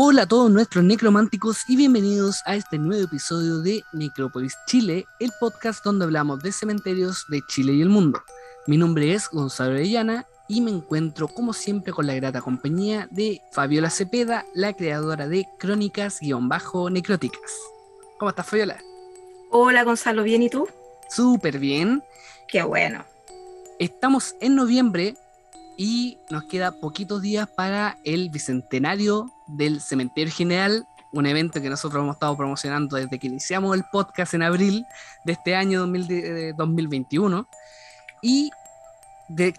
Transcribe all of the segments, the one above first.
Hola a todos nuestros necrománticos y bienvenidos a este nuevo episodio de Necrópolis Chile, el podcast donde hablamos de cementerios de Chile y el mundo. Mi nombre es Gonzalo Orellana y me encuentro como siempre con la grata compañía de Fabiola Cepeda, la creadora de Crónicas-Necróticas. ¿Cómo estás, Fabiola? Hola, Gonzalo, ¿bien y tú? Súper bien. Qué bueno. Estamos en noviembre y nos queda poquitos días para el bicentenario del Cementerio General, un evento que nosotros hemos estado promocionando desde que iniciamos el podcast en abril de este año 2021. Y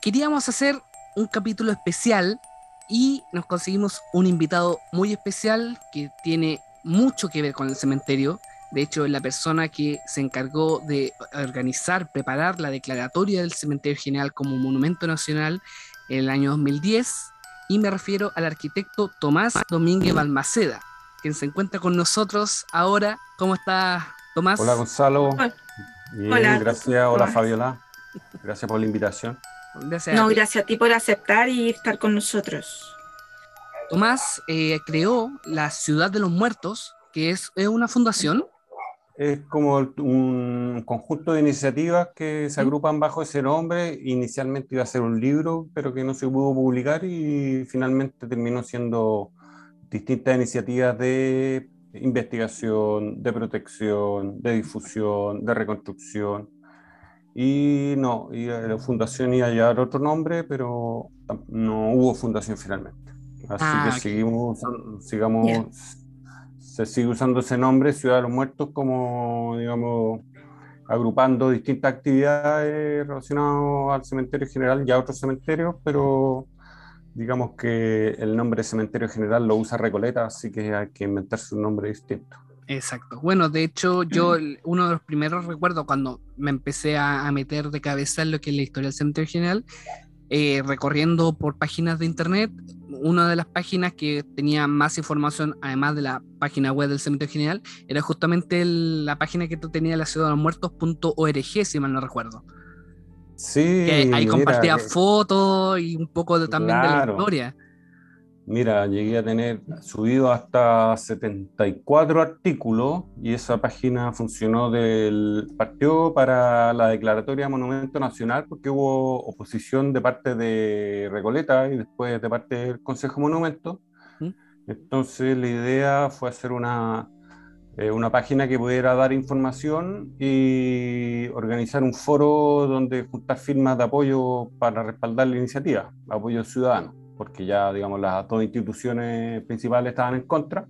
queríamos hacer un capítulo especial y nos conseguimos un invitado muy especial que tiene mucho que ver con el cementerio. De hecho, es la persona que se encargó de organizar, preparar la declaratoria del Cementerio General como Monumento Nacional en el año 2010 y me refiero al arquitecto Tomás Domínguez Balmaceda, quien se encuentra con nosotros ahora. ¿Cómo está Tomás? Hola Gonzalo. Hola. gracias. Hola Fabiola. Gracias por la invitación. Gracias no, gracias a ti por aceptar y estar con nosotros. Tomás eh, creó la Ciudad de los Muertos, que es, es una fundación es como un conjunto de iniciativas que se agrupan bajo ese nombre. Inicialmente iba a ser un libro, pero que no se pudo publicar y finalmente terminó siendo distintas iniciativas de investigación, de protección, de difusión, de reconstrucción. Y no, y la fundación iba a llevar otro nombre, pero no hubo fundación finalmente. Así ah, que seguimos, sigamos se sigue usando ese nombre, Ciudad de los Muertos, como, digamos, agrupando distintas actividades relacionadas al cementerio general y a otros cementerios, pero digamos que el nombre cementerio general lo usa Recoleta, así que hay que inventarse un nombre distinto. Exacto. Bueno, de hecho, yo uno de los primeros recuerdos cuando me empecé a, meter de cabeza en lo que es la historia del cementerio general, eh, recorriendo por páginas de internet, una de las páginas que tenía más información, además de la página web del Cementerio General, era justamente la página que tú tenías, la ciudad de los muertos.org, si mal no recuerdo. Sí. ahí compartía fotos y un poco también de la historia. Mira, llegué a tener subido hasta 74 artículos y esa página funcionó del partido para la declaratoria de Monumento Nacional porque hubo oposición de parte de Recoleta y después de parte del Consejo Monumento. ¿Mm? Entonces la idea fue hacer una, eh, una página que pudiera dar información y organizar un foro donde juntar firmas de apoyo para respaldar la iniciativa, apoyo ciudadano porque ya, digamos, las dos instituciones principales estaban en contra.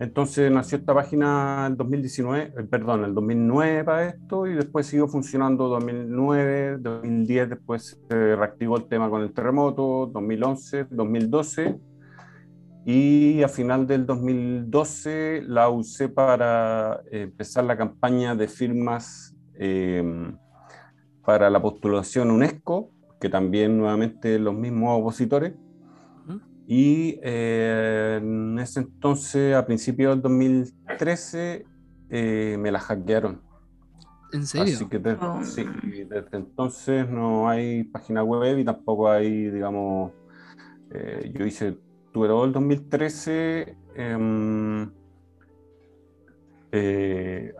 Entonces nació esta página en 2019, eh, perdón, el 2009 para esto y después siguió funcionando 2009, 2010, después se reactivó el tema con el terremoto, 2011, 2012 y a final del 2012 la usé para empezar la campaña de firmas eh, para la postulación UNESCO que también nuevamente los mismos opositores. Y eh, en ese entonces, a principios del 2013, eh, me la hackearon. ¿En serio? Así que oh. sí, desde entonces no hay página web y tampoco hay, digamos, eh, yo hice, tuve todo el 2013 em,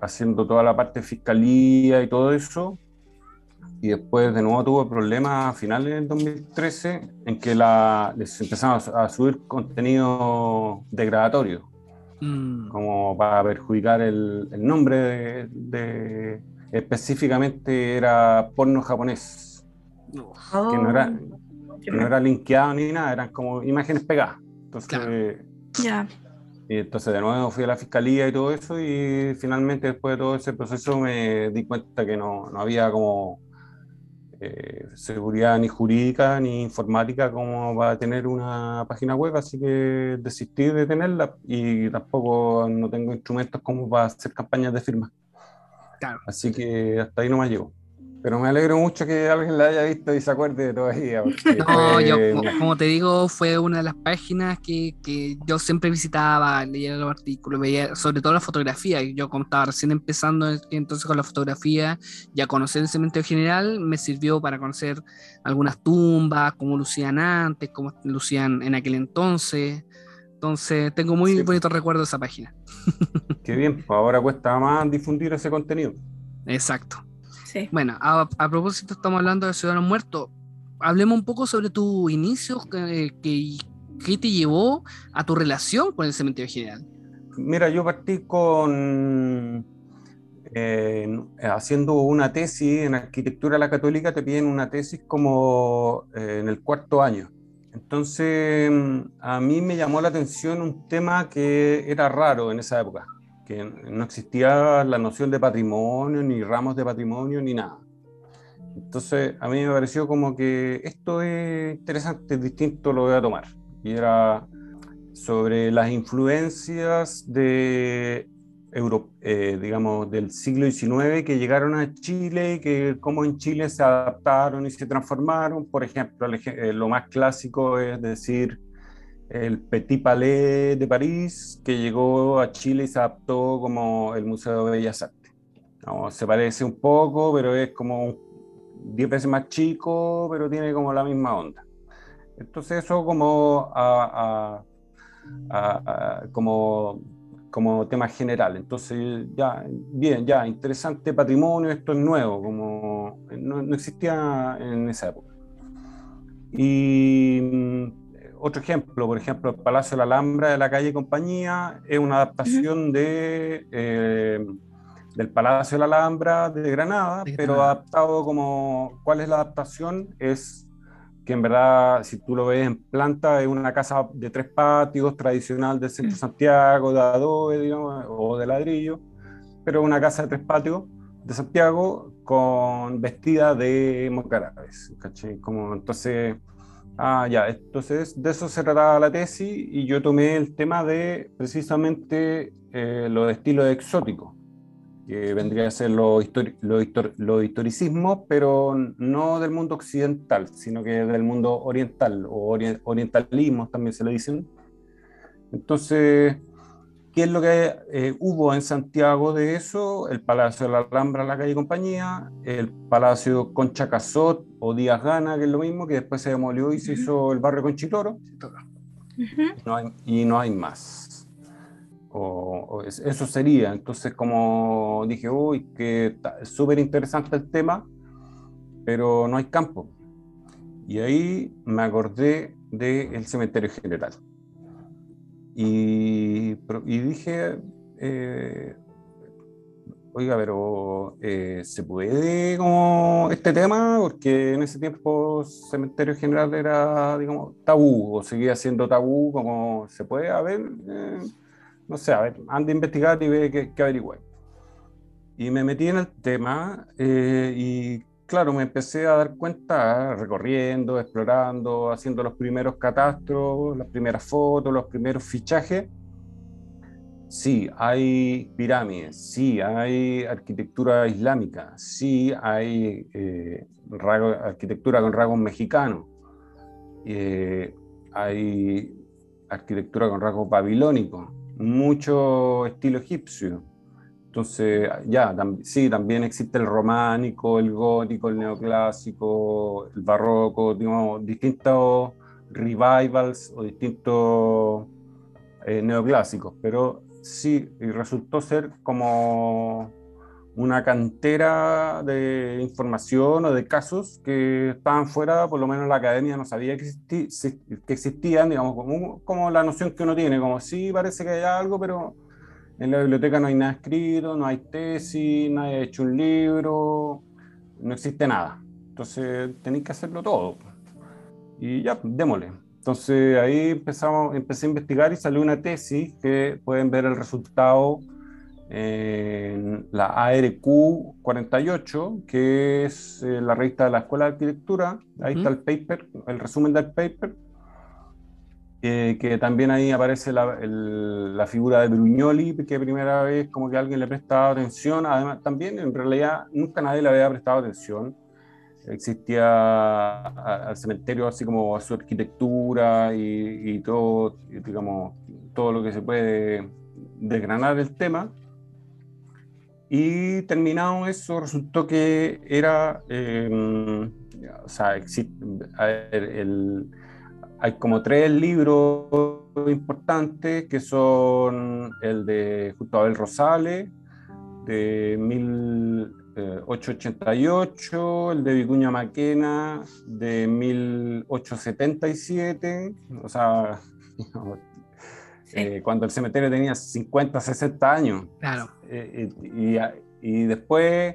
haciendo toda la parte de fiscalía y todo eso, y después de nuevo tuvo problemas a finales del 2013 en que la, les empezaron a, subir contenido degradatorio, mm. como para perjudicar el, el nombre de, específicamente era porno japonés, que no era, que no era linkeado ni nada, eran como imágenes pegadas. Entonces, y entonces de nuevo fui a la fiscalía y todo eso y finalmente después de todo ese proceso me di cuenta que no, no había como eh, seguridad ni jurídica ni informática como va a tener una página web, así que desistí de tenerla y tampoco no tengo instrumentos como para hacer campañas de firma. Así que hasta ahí no me llego. Pero me alegro mucho que alguien la haya visto y se acuerde todavía. No, yo, como te digo, fue una de las páginas que, que, yo siempre visitaba, leía los artículos, veía sobre todo la fotografía. Yo como estaba recién empezando entonces con la fotografía, ya conocer el cementerio general me sirvió para conocer algunas tumbas, cómo lucían antes, cómo lucían en aquel entonces. Entonces tengo muy Sí. bonitos recuerdos de esa página. Qué bien, pues ahora cuesta más difundir ese contenido. Exacto. Sí. Bueno, a, a propósito, estamos hablando de Ciudadanos Muertos. Hablemos un poco sobre tu inicio, que, que- qué te llevó a tu relación con el cementerio general. Mira, yo partí con eh, haciendo una tesis en arquitectura de la católica, te piden una tesis como eh, en el cuarto año. Entonces, a mí me llamó la atención un tema que era raro en esa época, que no existía la noción de patrimonio, ni ramos de patrimonio, ni nada. Entonces, a mí me pareció como que esto es interesante, es distinto, lo voy a tomar. Y era sobre las influencias de Euro- eh, digamos, del siglo XIX que llegaron a Chile y que cómo en Chile se adaptaron y se transformaron. Por ejemplo, eh, lo más clásico es decir el Petit Palais de París, que llegó a Chile y se adaptó como el Museo de Bellas Artes. No, se parece un poco, pero es como 10 veces más chico, pero tiene como la misma onda. Entonces eso como a- a- a- como, como tema general. Entonces, ya, bien, ya, interesante patrimonio, esto es nuevo, como no, no existía en esa época. Y otro ejemplo, por ejemplo, el Palacio de la Alhambra de la calle Compañía es una adaptación de, eh, del Palacio de la Alhambra de Granada, De pero Granada. adaptado como, ¿cuál es la adaptación? Es que en verdad, si tú lo ves en planta, es una casa de tres patios tradicional del centro de Santiago, de adobe, digamos, o de ladrillo, pero una casa de tres patios de Santiago con vestida de mocarabes, ¿cachai? Como, entonces, ah, ya, entonces de eso se trataba la tesis y yo tomé el tema de precisamente eh, lo de estilo exótico, que vendría a ser los histori- lo histor- los historicismos, pero no del mundo occidental, sino que del mundo oriental, o ori- también se le dicen. Entonces, ¿qué es lo que eh, hubo en Santiago de eso? El Palacio de la Alhambra, la calle Compañía, el Palacio Concha Casot o Díaz Gana, que es lo mismo, que después se demolió y se hizo el barrio Conchitoro, Ujú. no hay- y no hay más. O, o es- eso sería. Entonces, como dije, uy, que súper interesante el tema, pero no hay campo. Y ahí me acordé del cementerio general. Y, y dije, eh, oiga, pero eh, ¿se puede como este tema? Porque en ese tiempo cementerio general era, digamos, tabú, o seguía siendo tabú, como se puede, a ver, eh, no sé, a ver, anda a investigar y ve qué averigüe. Y me metí en el tema eh, y claro, me empecé a dar cuenta recorriendo, explorando, haciendo los primeros catastros, las primeras fotos, los primeros fichajes. Sí, hay pirámides, sí, hay arquitectura islámica, sí, hay eh, rasgo- arquitectura con rasgos mexicanos, eh, hay arquitectura con rasgos babilónicos, mucho estilo egipcio. Entonces, ya, tam- sí, también existe el románico, el gótico, el neoclásico, el barroco, digamos, distintos revivals o distintos eh, neoclásicos, pero sí, y resultó ser como una cantera de información o de casos que estaban fuera, por lo menos la academia no sabía que, existían, digamos, como, como la noción que uno tiene, como sí, parece que hay algo, pero en la biblioteca no hay nada escrito, no hay tesis, nadie ha hecho un libro, no existe nada. Entonces tenéis que hacerlo todo. Y ya, démosle. Entonces ahí empezamos, empecé a investigar y salió una tesis que pueden ver el resultado en la ARQ 48, que es eh, la revista de la Escuela de Arquitectura. Ahí está el paper, el resumen del paper. Eh, que también ahí aparece la, el- la figura de Brugnoli, que primera vez como que alguien le prestaba atención. Además, también en realidad nunca nadie le había prestado atención existía al cementerio así como a su arquitectura y, y todo, digamos, todo lo que se puede desgranar el tema. Y terminado eso, resultó que era, eh, o sea, existe, ver, el- hay como tres libros importantes que son el de Justo Abel Rosales, de 1888, el de Vicuña Maquena, de 1877, o sea, eh, cuando el cementerio tenía 50, 60 años. Claro. Eh, y, y, después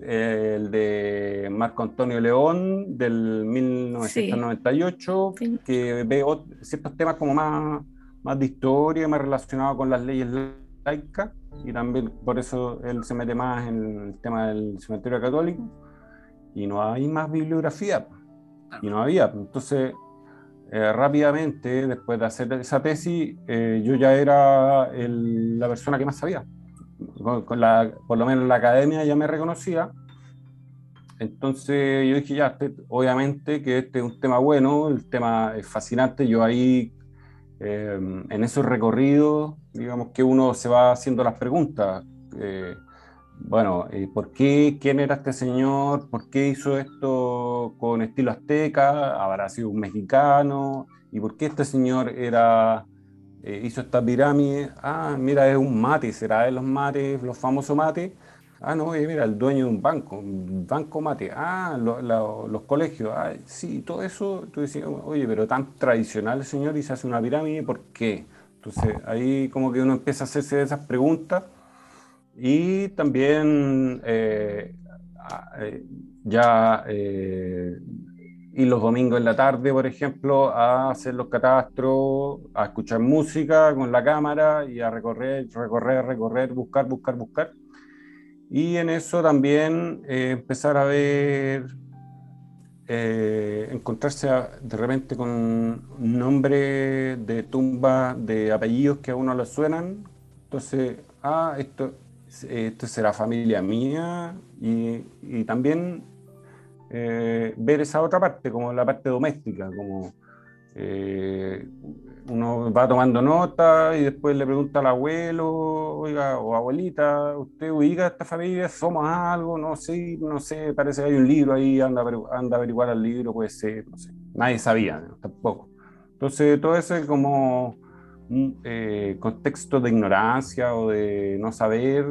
el de Marco Antonio León del 1998, que ve ciertos temas como más, más de historia, más relacionados con las leyes laicas, y también por eso él se mete más en el tema del cementerio católico, y no hay más bibliografía, y no había. Entonces, eh, rápidamente, después de hacer esa tesis, eh, yo ya era la persona que más sabía con la, por lo menos la academia ya me reconocía. Entonces yo dije, ya, este, obviamente que este es un tema bueno, el tema es fascinante. Yo ahí, em, en esos recorridos, digamos que uno se va haciendo las preguntas. Eh, bueno, eh, ¿por qué? ¿Quién era este señor? ¿Por qué hizo esto con estilo azteca? ¿Habrá sido un mexicano? ¿Y por qué este señor era eh, hizo esta pirámide, ah, mira, es un mate, será de los mates, los famosos mates, ah, no, mira, el dueño de un banco, banco mate, ah, los colegios, ah, sí, todo eso, tú decías, oye, pero tan tradicional el señor y se hace una pirámide, ¿por qué? Entonces ahí como que uno empieza a hacerse esas preguntas. Y también eh, eh, ya y los domingos en la tarde, por ejemplo, a hacer los catastros, a escuchar música con la cámara y a recorrer, recorrer, recorrer, buscar, buscar, buscar. Y en eso también eh, empezar a ver, eh, encontrarse de repente con un nombre de tumba de apellidos que a uno le suenan. Entonces, ah, esto, esto será familia mía. Y, y también eh, ver esa otra parte, como la parte doméstica, como eh, uno va tomando nota y después le pregunta al abuelo, oiga, o abuelita, ¿usted ubica a esta familia? ¿Somos algo? No sé, no sé, parece que hay un libro ahí, anda, anda a averiguar el libro, puede ser, no sé. Nadie sabía, tampoco. Entonces, todo ese como eh, contexto de ignorancia o de no saber,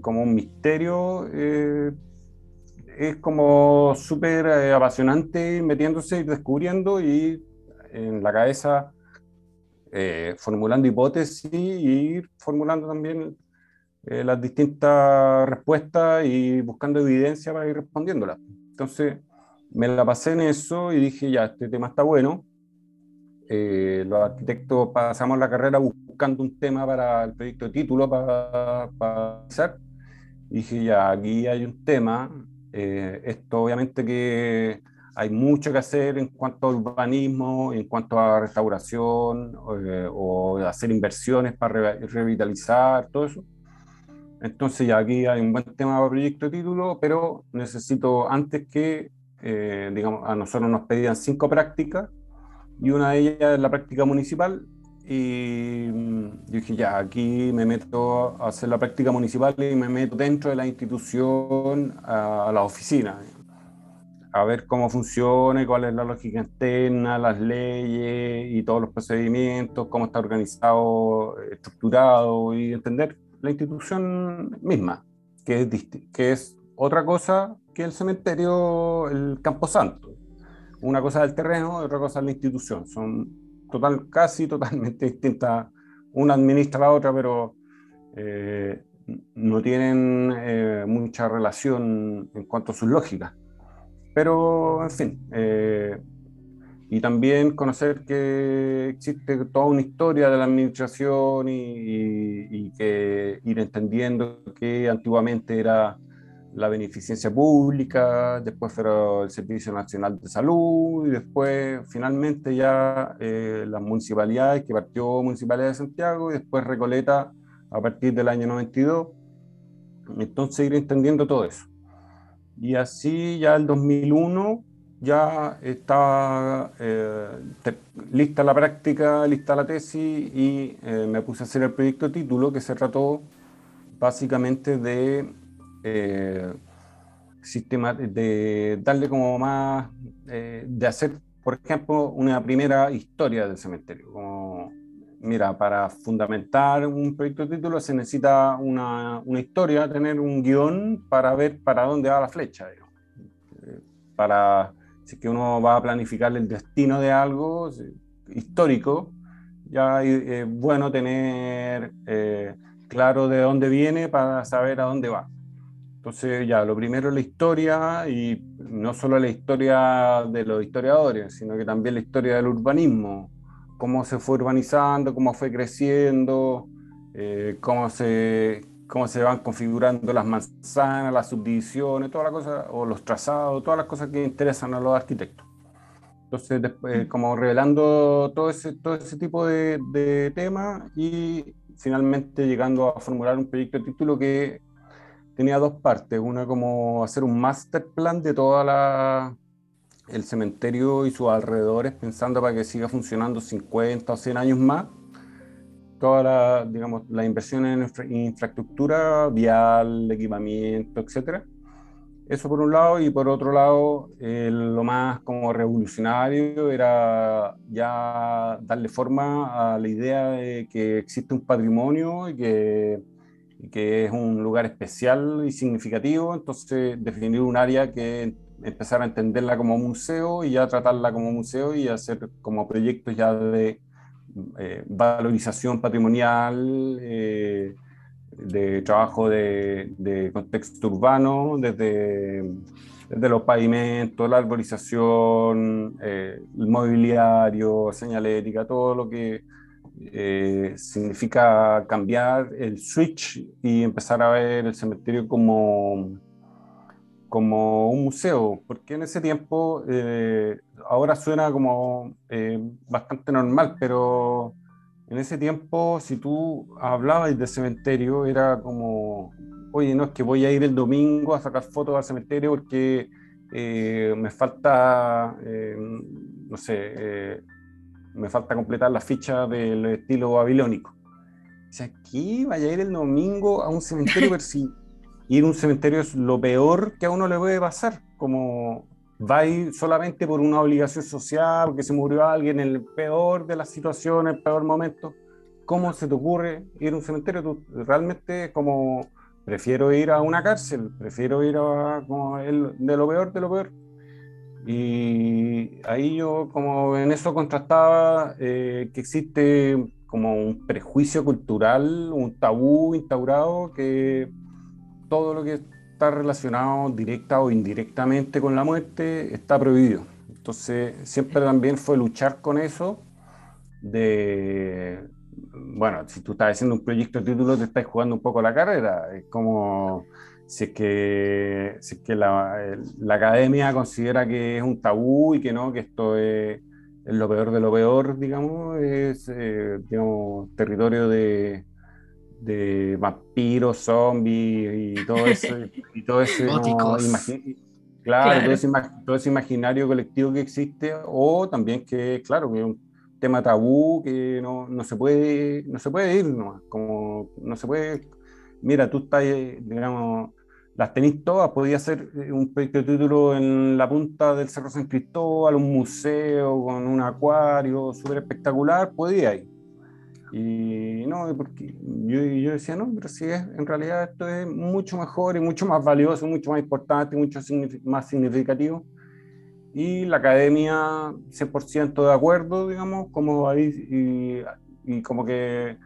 como un misterio, es como súper eh, apasionante metiéndose y descubriendo y en la cabeza eh, formulando hipótesis y ir formulando también eh, las distintas respuestas y buscando evidencia para ir respondiéndolas. Entonces me la pasé en eso y dije, ya, este tema está bueno. los arquitectos pasamos la carrera buscando un tema para el proyecto de título para, para hacer. Dije, ya, aquí hay un tema, eh, esto obviamente que hay mucho que hacer en cuanto a urbanismo, en cuanto a restauración eh, o hacer inversiones para revitalizar, todo eso. Entonces ya aquí hay un buen tema para proyecto de título, pero necesito antes que, eh, digamos, a nosotros nos pedían cinco prácticas y una de ellas es la práctica municipal y mm, dije, ya, aquí me meto a hacer la práctica municipal y me meto dentro de la institución, a, la oficina, a ver cómo funciona, cuál es la lógica interna, las leyes y todos los procedimientos, cómo está organizado, estructurado y entender la institución misma, que es, que es otra cosa que el cementerio, el Camposanto. Una cosa es el terreno, otra cosa es la institución. Son total, casi totalmente distintas. Una administra a la otra, pero eh, no tienen eh, mucha relación en cuanto a sus lógicas. Pero, en fin, eh, y también conocer que existe toda una historia de la administración y, y que ir entendiendo que antiguamente era la beneficencia pública, después fue el Servicio Nacional de Salud y después finalmente ya eh, las municipalidades, que partió Municipalidad de Santiago y después Recoleta a partir del año 92. Entonces ir entendiendo todo eso. Y así ya el 2001 ya estaba eh, lista la práctica, lista la tesis y eh, me puse a hacer el proyecto título que se trató básicamente de eh, sistema, de darle como más, eh, de hacer, por ejemplo, una primera historia del cementerio, como mira, para fundamentar un proyecto de título se necesita una, una historia, tener un guion para ver para dónde va la flecha. Eh, para, si es que uno va a planificar el destino de algo histórico, ya es bueno tener eh, claro de dónde viene para saber a dónde va. Entonces, ya, lo primero es la historia, y no solo la historia de los historiadores, sino que también la historia del urbanismo, cómo se fue urbanizando, cómo fue creciendo, eh, cómo, se, cómo se van configurando las manzanas, las subdivisiones, todas las cosas, o los trazados, todas las cosas que interesan a los arquitectos. Entonces, después, como revelando todo ese, todo ese tipo de, de temas y finalmente llegando a formular un proyecto de título que tenía dos partes, una como hacer un master plan de toda la el cementerio y sus alrededores, pensando para que siga funcionando 50 o 100 años más. Toda la, digamos, la inversión en infraestructura vial, equipamiento, etcétera. Eso por un lado, y por otro lado, lo más como revolucionario era ya darle forma a la idea de que existe un patrimonio y que que es un lugar especial y significativo, entonces definir un área que empezar a entenderla como museo y ya tratarla como museo y hacer como proyectos ya de eh, valorización patrimonial, eh, de trabajo de, contexto urbano, desde, desde, los pavimentos, la arborización, eh, el mobiliario, señalética, todo lo que eh, significa cambiar el switch y empezar a ver el cementerio como, como un museo, porque en ese tiempo, eh, ahora suena como eh, bastante normal, pero en ese tiempo, si tú hablabas de cementerio, era como, oye, no es que voy a ir el domingo a sacar fotos al cementerio porque me falta, no sé, me falta completar la ficha del estilo babilónico. O sea, aquí vaya a ir el domingo a un cementerio, ver si ir a un cementerio es lo peor que a uno le puede pasar, como va a ir solamente por una obligación social, porque se murió alguien en el peor de las situaciones, el peor momento. ¿Cómo se te ocurre ir a un cementerio? Tú realmente como prefiero ir a una cárcel, prefiero ir a como el, de lo peor de lo peor. Y ahí yo como en eso contrastaba eh, que existe como un prejuicio cultural, un tabú instaurado que todo lo que está relacionado directa o indirectamente con la muerte está prohibido. Entonces siempre también fue luchar con eso de, bueno, si tú estás haciendo un proyecto de título te estás jugando un poco la carrera, es como si es que, si es que la, la, academia considera que es un tabú y que no, que esto es, lo peor de lo peor, digamos, es eh, digamos, territorio de, de vampiros, zombies y todo eso. y todo ese, claro, Todo, ese, todo, ese, imaginario colectivo que existe, o también que, claro, que es un tema tabú que no, no se puede no se puede ir nomás, como no se puede mira tú estás digamos las tenéis todas, podía ser eh, un proyecto título en la punta del Cerro San Cristóbal, un museo con un acuario súper espectacular, podía ir. Y no, porque yo, yo, decía, no, pero si es, en realidad esto es mucho mejor y mucho más valioso, mucho más importante, mucho más significativo. Y la academia, 100% de acuerdo, digamos, como ahí, y, y como que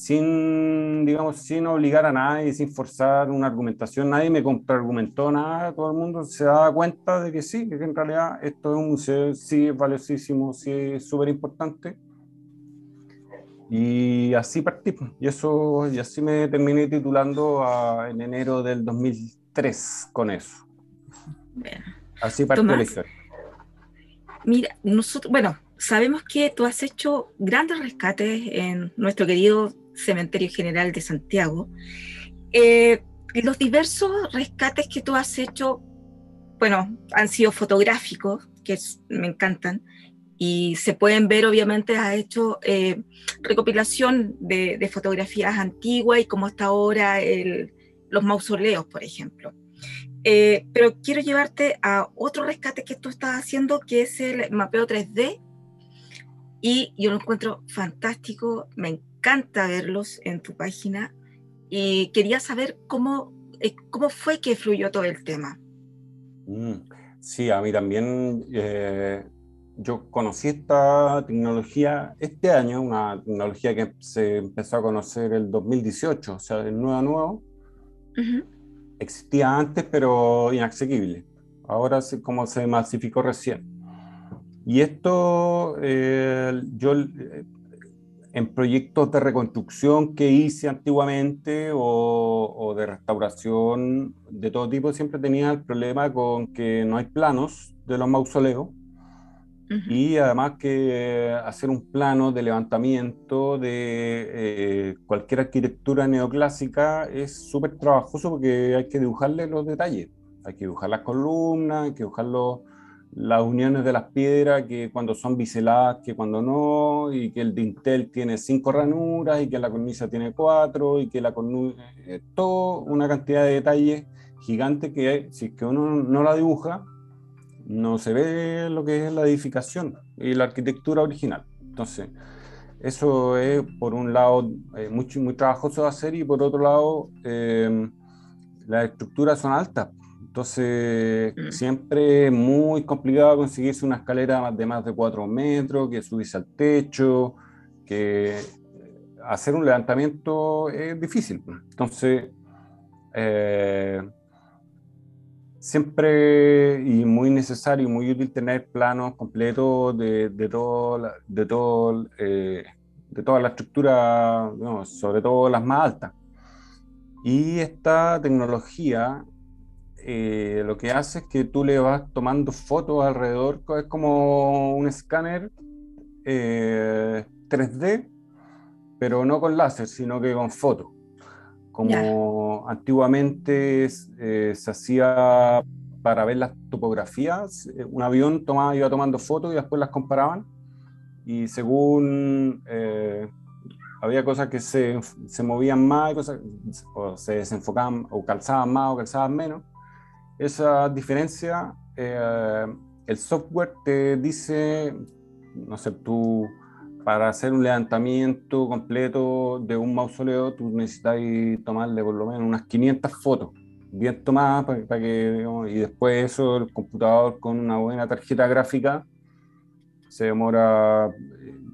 sin, digamos, sin obligar a nadie, sin forzar una argumentación, nadie me contraargumentó nada, todo el mundo se da cuenta de que sí, que en realidad esto es un museo, sí es valiosísimo, sí es súper importante. Y así partí, pues, y, eso, y así me terminé titulando en enero del 2003 con eso. Así partió la historia. Mira, nosotros, bueno, sabemos que tú has hecho grandes rescates en nuestro querido Cementerio General de Santiago. Eh, los diversos rescates que tú has hecho, bueno, han sido fotográficos, que me encantan, y se pueden ver, obviamente, has hecho eh, recopilación de, fotografías antiguas y cómo está ahora los mausoleos, por ejemplo. Eh, pero quiero llevarte a otro rescate que tú estás haciendo, que es el mapeo 3D y yo lo encuentro fantástico, me verlos en tu página y quería saber cómo, eh, cómo fue que fluyó todo el tema. Mm, sí, a mí también eh, yo conocí esta tecnología este año, una tecnología que se empezó a conocer el 2018, o sea, el nuevo nuevo. Existía antes, pero inaccesible. Ahora como se masificó recién. Y esto, eh, yo eh, en proyectos de reconstrucción que hice antiguamente o, o, de restauración de todo tipo, siempre tenía el problema con que no hay planos de los mausoleos y además que hacer un plano de levantamiento de eh, cualquier arquitectura neoclásica es súper trabajoso porque hay que dibujarle los detalles. Hay que dibujar las columnas, hay que dibujar las uniones de las piedras, que cuando son biseladas, que cuando no, y que el dintel tiene cinco ranuras, y que la cornisa tiene cuatro, y que la cornisa... Eh, todo una cantidad de detalles gigantes que si es que uno no la dibuja, no se ve lo que es la edificación y la arquitectura original. Entonces, eso es por un lado eh, muy, trabajoso de hacer y por otro lado em, las estructuras son altas. Entonces, mm. siempre es muy complicado conseguirse una escalera de más de 4 metros, que subirse al techo, que hacer un levantamiento es difícil. Entonces, eh, siempre y muy necesario y muy útil tener planos completos de, de, todo, de, todo, eh, de toda la estructura, sobre todo las más altas. Y esta tecnología eh, lo que hace es que tú le vas tomando fotos alrededor, es como un escáner 3D, eh, pero no con láser, sino que con fotos. Como antiguamente eh, se hacía para ver las topografías, eh, un avión tomaba, iba tomando fotos y después las comparaban. Y según eh, había cosas que se, se movían más, cosas, o se desenfocaban o calzaban más o calzaban menos, esa diferencia, el software te dice, no sé, tú para hacer un levantamiento completo de un mausoleo, tú necesitas tomarle por lo menos unas 500 fotos, bien tomadas, para, que, y después eso, el computador con una buena tarjeta gráfica, se demora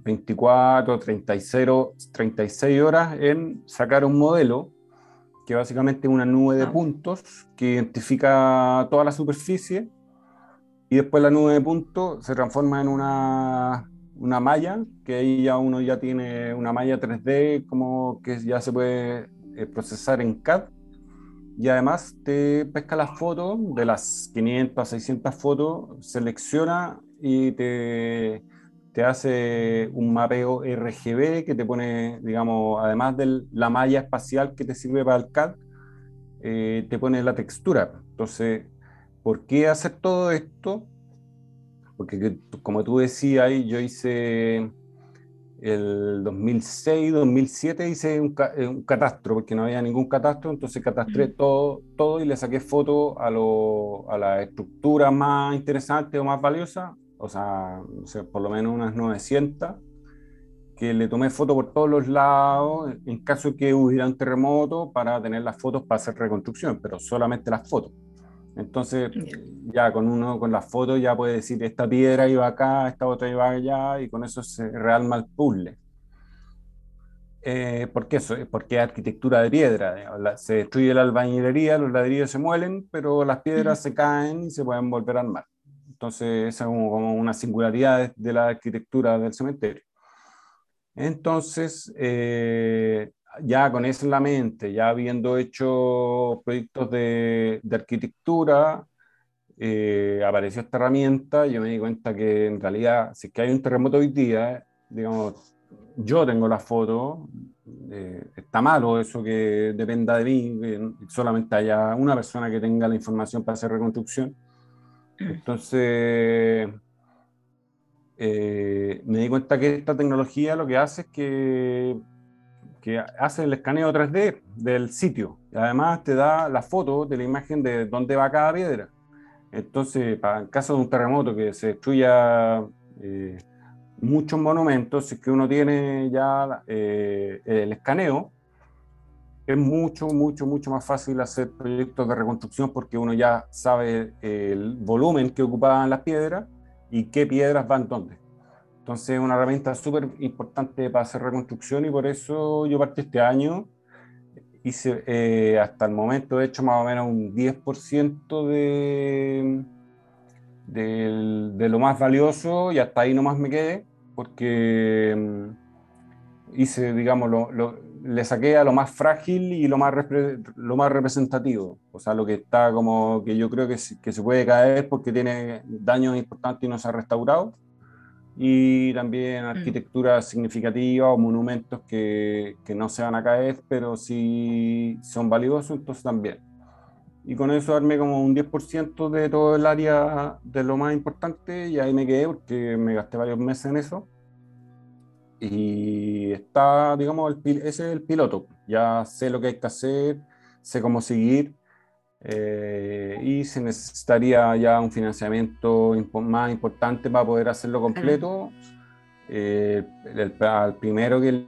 24, 36, 36 horas en sacar un modelo que básicamente es una nube de ah. puntos que identifica toda la superficie y después la nube de puntos se transforma en una una malla, que ahí ya uno ya tiene una malla 3D como que ya se puede eh, procesar en CAD. Y además te pesca las fotos, de las 500 a 600 fotos, selecciona y te, te hace un mapeo RGB que te pone, digamos, además de la malla espacial que te sirve para el CAD, eh, te pone la textura. Entonces, ¿por qué hacer todo esto? porque como tú decías, yo hice el 2006, 2007 hice un, eh, un, catastro, porque no había ningún catastro, entonces catastré todo, todo y le saqué fotos a, a la estructura más interesante o más valiosa, o sea, por lo menos unas 900, que le tomé fotos por todos los lados en caso que hubiera un terremoto para tener las fotos para hacer reconstrucción, pero solamente las fotos. Entonces, ya con uno, con las fotos, ya puede decir, esta piedra iba acá, esta otra iba allá, y con eso se realma el puzzle. Eh, ¿Por qué eso? Porque es arquitectura de piedra. se destruye la albañilería, los ladrillos se muelen, pero las piedras se caen y se pueden volver a armar. Entonces, esa es como, una singularidad de, la arquitectura del cementerio. Entonces, eh, ya con eso en la mente, ya habiendo hecho proyectos de, arquitectura, eh, apareció esta herramienta, yo me di cuenta que en realidad, si es que hay un terremoto hoy día, digamos, yo tengo la foto, eh, está malo eso que dependa de mí, que solamente haya una persona que tenga la información para hacer reconstrucción. Entonces, eh, me di cuenta que esta tecnología lo que hace es que que hace el escaneo 3D del sitio. Y además te da la foto de la imagen de dónde va cada piedra. Entonces, para, en caso de un terremoto que se destruya eh, muchos monumentos, es que uno tiene ya eh, el escaneo, es mucho, mucho, mucho más fácil hacer proyectos de reconstrucción porque uno ya sabe el volumen que ocupaban las piedras y qué piedras van dónde. Entonces es una herramienta súper importante para hacer reconstrucción y por eso yo partí este año. Hice eh, hasta el momento, he hecho más o menos un 10% de, de, de, lo más valioso y hasta ahí nomás me quedé porque mm, hice, digamos, lo, lo, le saqué a lo más frágil y lo más, lo más representativo. O sea, lo que está como que yo creo que, que se puede caer porque tiene daños importantes y no se ha restaurado. Y también mm. arquitectura significativa o monumentos que, que, no se van a caer, pero sí son valiosos, entonces también. Y con eso darme como un 10% de todo el área de lo más importante y ahí me quedé porque me gasté varios meses en eso y está, digamos, el, ese es el piloto. Ya sé lo que hay que hacer, sé cómo seguir eh, y se necesitaría ya un financiamiento más importante para poder hacerlo completo. Eh, el, primero que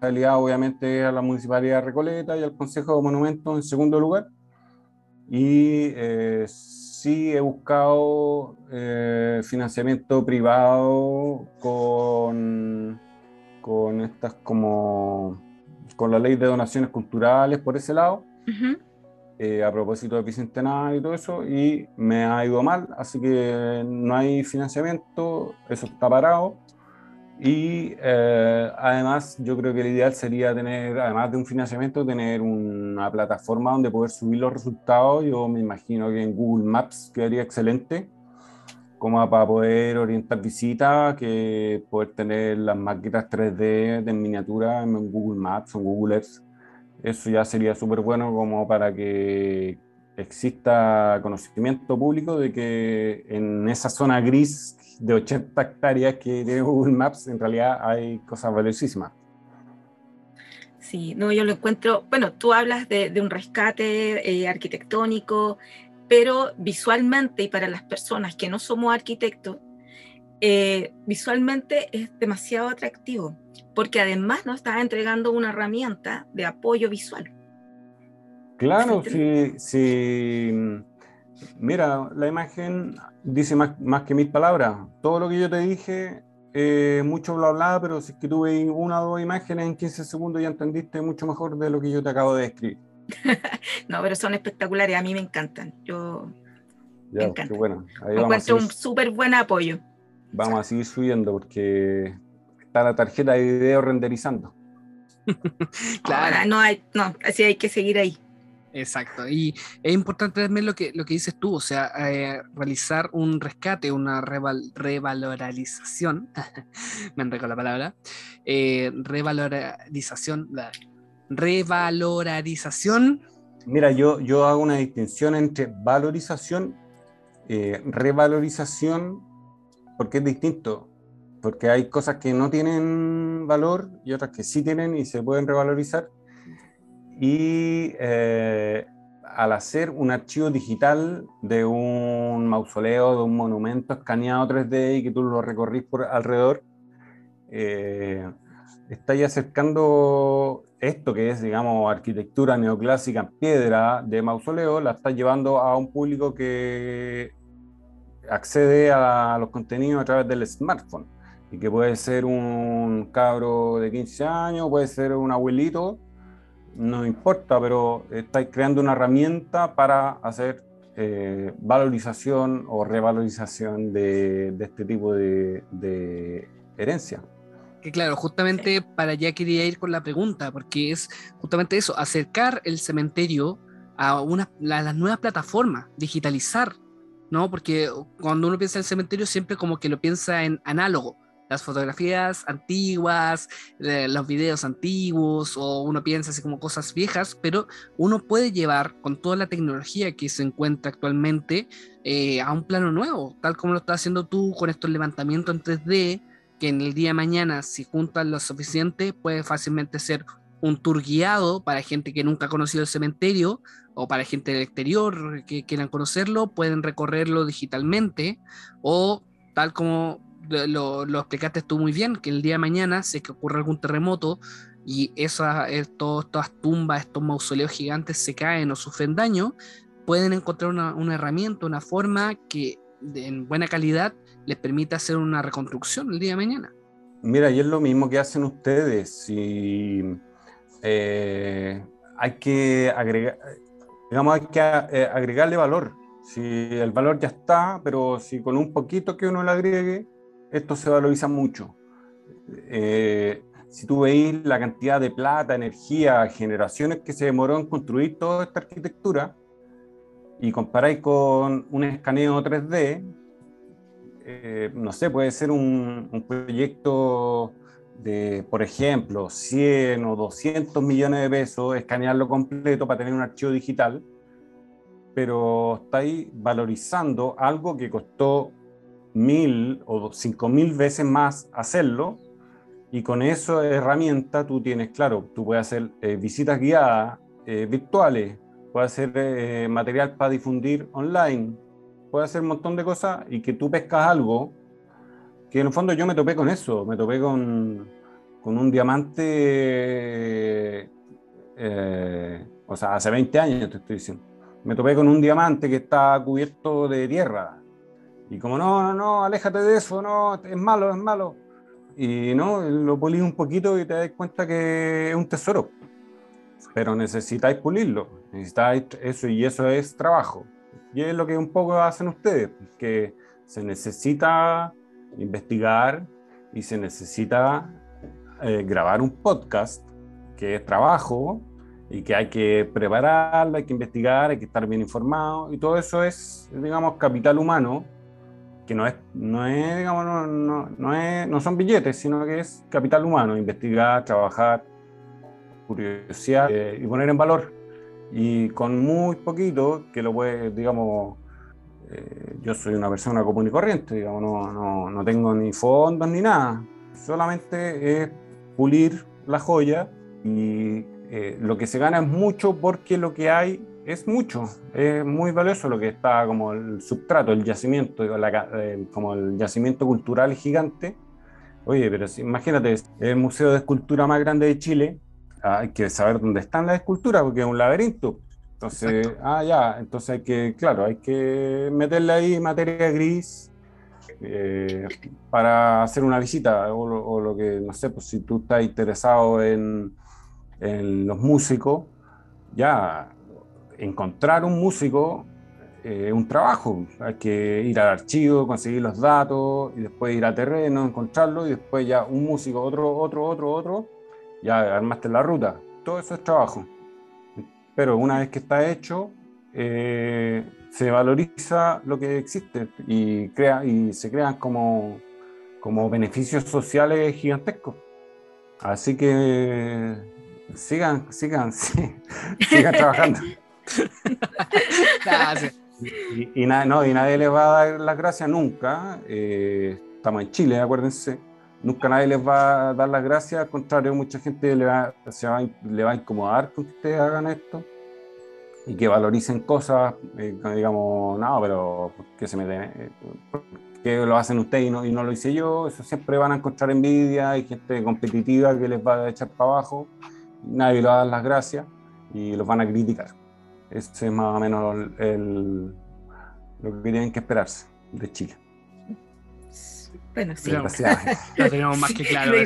salía obviamente a la Municipalidad de Recoleta y al Consejo de Monumentos en segundo lugar. Y eh, sí he buscado financiamiento privado con con estas como con la ley de donaciones culturales por ese lado, eh, a propósito de Bicentenario y todo eso, y me ha ido mal, así que no hay financiamiento, eso está parado. Y eh, además yo creo que el ideal sería tener, además de un financiamiento, tener una plataforma donde poder subir los resultados. Yo me imagino que en Google Maps quedaría excelente como para poder orientar visitas, que poder tener las maquetas 3D de miniatura en Google Maps o Google Earth. Eso ya sería súper bueno como para que exista conocimiento público de que en esa zona gris de 80 hectáreas que tiene Google Maps, en realidad hay cosas valiosísimas. Sí, no, yo lo encuentro, bueno, tú hablas de, de un rescate eh, arquitectónico, pero visualmente y para las personas que no somos arquitectos, eh, visualmente es demasiado atractivo, porque además nos está entregando una herramienta de apoyo visual. Claro, sí, sí. Mira, la imagen dice más, más, que mil palabras. Todo lo que yo te dije, eh, mucho bla bla, pero si es que tuve una o dos imágenes en 15 segundos ya entendiste mucho mejor de lo que yo te acabo de describir. no, pero son espectaculares, a mí me encantan. Yo me encantan. bueno. Ahí encuentro un súper buen apoyo. Vamos a seguir subiendo porque está la tarjeta de video renderizando. claro, no hay, no, así hay que seguir ahí. Exacto, y es importante también lo que, lo que dices tú, o sea, eh, realizar un rescate, una revalorización, me enredo la palabra, eh, revalorización, revalorización. Mira, yo, yo hago una distinción entre valorización, eh, revalorización, porque es distinto, porque hay cosas que no tienen valor y otras que sí tienen y se pueden revalorizar. Y eh, al hacer un archivo digital de un mausoleo, de un monumento escaneado 3D y que tú lo recorrís por alrededor, eh, acercando esto que es, digamos, arquitectura neoclásica en piedra de mausoleo, la está llevando a un público que accede a los contenidos a través del smartphone. Y que puede ser un cabro de 15 años, puede ser un abuelito, no importa, pero estáis creando una herramienta para hacer eh, valorización o revalorización de, de este tipo de, de herencia claro, justamente para allá quería ir con la pregunta, porque es justamente eso, acercar el cementerio a, una, las nuevas plataformas, digitalizar, ¿no? Porque cuando uno piensa en el cementerio siempre como que lo piensa en análogo, las fotografías antiguas, los videos antiguos, o uno piensa así como cosas viejas, pero uno puede llevar con toda la tecnología que se encuentra actualmente eh, a un plano nuevo, tal como lo estás haciendo tú con estos levantamientos en 3D, que en el día de mañana, si juntan lo suficiente, puede fácilmente ser un tour guiado para gente que nunca ha conocido el cementerio o para gente del exterior que quieran conocerlo, pueden recorrerlo digitalmente o tal como lo, lo, explicaste tú muy bien, que el día de mañana, si es que ocurre algún terremoto y esas, estos, todas tumbas, estos mausoleos gigantes se caen o sufren daño, pueden encontrar una herramienta, una forma que en buena calidad les permita hacer una reconstrucción el día de mañana. Mira, y es lo mismo que hacen ustedes. Eh, hay que agregar, digamos, hay que eh, agregarle valor. Si el valor ya está, pero si con un poquito que uno le agregue, esto se valoriza mucho. Eh, si tú veis la cantidad de plata, energía, generaciones que se demoró en construir toda esta arquitectura y comparáis con un escaneo 3D, eh, no sé, puede ser un, proyecto de, por ejemplo, 100 o 200 millones de pesos, escanearlo completo para tener un archivo digital, pero estáis valorizando algo que costó mil o cinco mil veces más hacerlo y con esa herramienta tú tienes, claro, tú puedes hacer eh, visitas guiadas eh, virtuales, puedes hacer eh, material para difundir online, puedes hacer un montón de cosas y que tú pescas algo que en el fondo yo me topé con eso, me topé con, con un diamante, o sea, hace 20 años te estoy diciendo, me topé con un diamante que está cubierto de tierra y como, no, no, no, aléjate de eso, no, es malo, es malo. Y no, lo pulís un poquito y te das cuenta que es un tesoro. Pero necesitáis pulirlo, necesitáis eso y eso es trabajo. Y es lo que un poco hacen ustedes, que se necesita investigar y se necesita eh, grabar un podcast, que es trabajo y que hay que prepararlo, hay que investigar, hay que estar bien informado y todo eso es, digamos, capital humano que no es, no es, digamos, no, no, no, es, no son billetes, sino que es capital humano, investigar, trabajar, curiosidad eh, y poner en valor. Y con muy poquito, que lo puede, digamos, eh, yo soy una persona común y corriente, digamos, no, no, no tengo ni fondos ni nada, solamente es pulir la joya y eh, lo que se gana es mucho porque lo que hay es mucho, es muy valioso lo que está como el substrato, el yacimiento, como el yacimiento cultural gigante. Oye, pero imagínate, es el museo de escultura más grande de Chile, hay que saber dónde están las esculturas porque es un laberinto. Entonces, ah, ya, entonces hay que, claro, hay que meterle ahí materia gris eh, para hacer una visita o lo, o lo, que, no sé, pues si tú estás interesado en, en los músicos, ya encontrar un músico es eh, un trabajo. Hay que ir al archivo, conseguir los datos y después ir a terreno, encontrarlo y después ya un músico, otro, otro, otro, otro, ya armaste la ruta. Todo eso es trabajo. Pero una vez que está hecho, eh, se valoriza lo que existe y, crea, y se crean como, como beneficios sociales gigantescos. Así que sigan, sigan, sigan trabajando. y, no, y nadie les va a dar las gracias nunca. Eh, estamos en Chile, acuérdense. Nunca nadie les va a dar las gracias, al contrario, mucha gente le va, se va, le va a incomodar con que ustedes hagan esto y que valoricen cosas, eh, digamos, no, pero que se meten? Eh, que lo hacen ustedes y no, y no lo hice yo? Eso siempre van a encontrar envidia, y gente competitiva que les va a echar para abajo, nadie les va a dar las gracias y los van a criticar. Ese es más o menos el, lo que tienen que esperarse de Chile. Bueno, sí. Lo tenemos más que claro.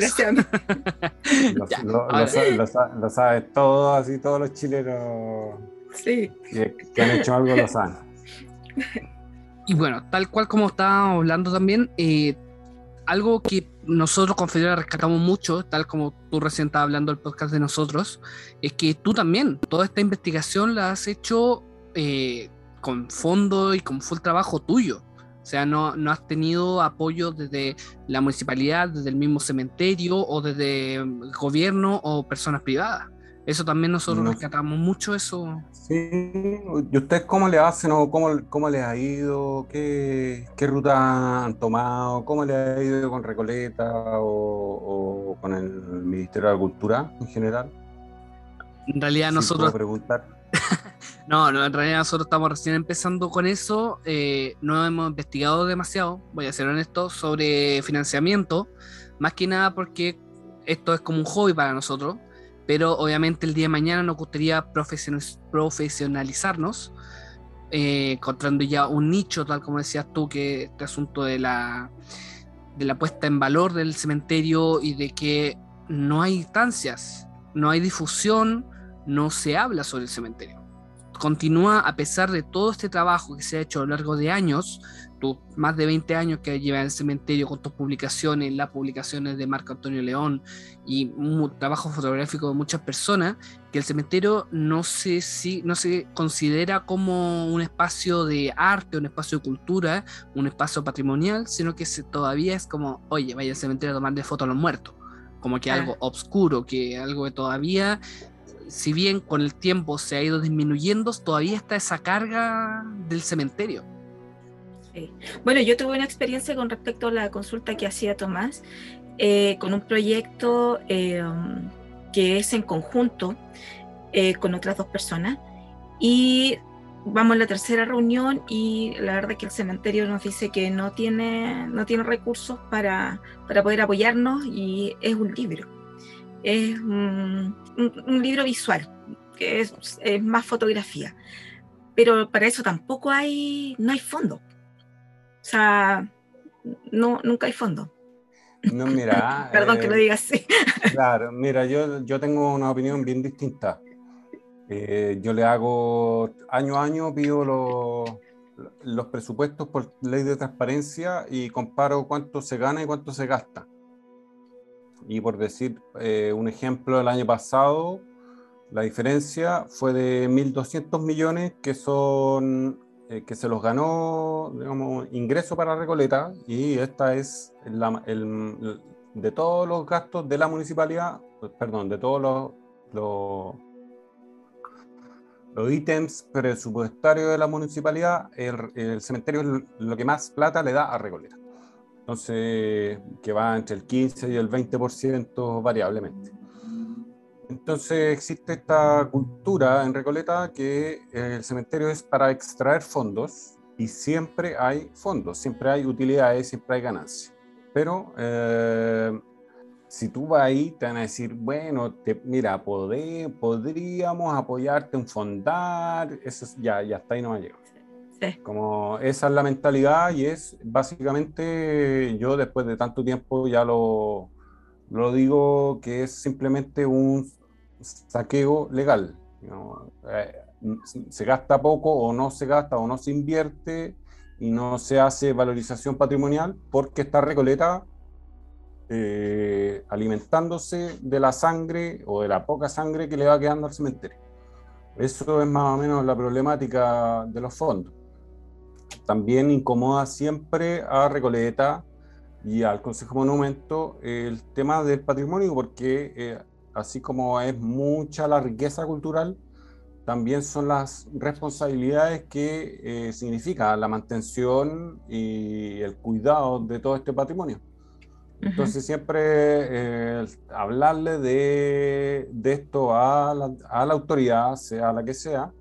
lo, sabes todo, así todos los chilenos sí. que, que, han hecho algo lo saben. Y bueno, tal cual como estábamos hablando también, eh, algo que nosotros con Federa rescatamos mucho, tal como tú recién estabas hablando del podcast de nosotros, es que tú también, toda esta investigación la has hecho eh, con fondo y con full trabajo tuyo. O sea, no, no has tenido apoyo desde la municipalidad, desde el mismo cementerio o desde el gobierno o personas privadas. Eso también nosotros rescatamos mucho eso. Sí, ¿y ustedes cómo le hacen o cómo, cómo les ha ido? ¿Qué, ¿Qué, ruta han tomado? ¿Cómo les ha ido con Recoleta o, con el Ministerio de la Cultura en general? En realidad nosotros... preguntar. No, no, en realidad nosotros estamos recién empezando con eso. Eh, no hemos investigado demasiado, voy a ser honesto, sobre financiamiento. Más que nada porque esto es como un hobby para nosotros. Pero obviamente el día de mañana nos gustaría profesionalizarnos, eh, encontrando ya un nicho, tal como decías tú, que este asunto de la, de la puesta en valor del cementerio y de que no hay instancias, no hay difusión, no se habla sobre el cementerio. Continúa, a pesar de todo este trabajo que se ha hecho a lo largo de años, tus más de 20 años que lleva en el cementerio con tus publicaciones, las publicaciones de Marco Antonio León y un trabajo fotográfico de muchas personas, que el cementerio no se, si, no se considera como un espacio de arte, un espacio de cultura, un espacio patrimonial, sino que se, todavía es como, oye, vaya al cementerio a tomarle fotos a los muertos como que algo obscuro, que algo que todavía, si bien con el tiempo se ha ido disminuyendo, todavía está esa carga del cementerio. Bueno, yo tuve una experiencia con respecto a la consulta que hacía Tomás, eh, con un proyecto eh, que es en conjunto eh, con otras dos personas. Y vamos a la tercera reunión y la verdad que el cementerio nos dice que no tiene, no tiene recursos para, para poder apoyarnos y es un libro. Es un, un, libro visual, que es, es, más fotografía. Pero para eso tampoco hay, no hay fondo. O sea, no, nunca hay fondo. No, mira. Perdón que lo diga así. Claro, mira, yo, yo tengo una opinión bien distinta. Eh, yo le hago año a año, pido los, los presupuestos por ley de transparencia y comparo cuánto se gana y cuánto se gasta. Y por decir eh, un ejemplo, el año pasado la diferencia fue de 1.200 millones que son eh, que se los ganó, ingreso para Recoleta y esta es de todos los gastos de la municipalidad, perdón, de todos los, los los ítems presupuestarios de la municipalidad, el, cementerio es lo que más plata le da a Recoleta. Entonces, que va entre el 15 y el 20% variablemente. Entonces existe esta cultura en Recoleta que el cementerio es para extraer fondos y siempre hay fondos, siempre hay utilidades, siempre hay ganancias. Pero eh, si tú vas ahí, te van a decir, bueno, te, mira, podríamos apoyarte en fondar, eso ya, ya está ahí no ha llegado. Sí. Como esa es la mentalidad y es básicamente, yo después de tanto tiempo ya lo, lo digo que es simplemente un saqueo legal. Eh, se gasta poco o no se gasta o no se invierte y no se hace valorización patrimonial porque está Recoleta eh, alimentándose de la sangre o de la poca sangre que le va quedando al cementerio. Eso es más o menos la problemática de los fondos. También incomoda siempre a Recoleta y al Consejo Monumento el tema del patrimonio, porque eh, así como es mucha la riqueza cultural, también son las responsabilidades que eh, significa la mantención y el cuidado de todo este patrimonio. Entonces siempre eh, hablarle de, de esto a la, a la, autoridad, sea la que sea,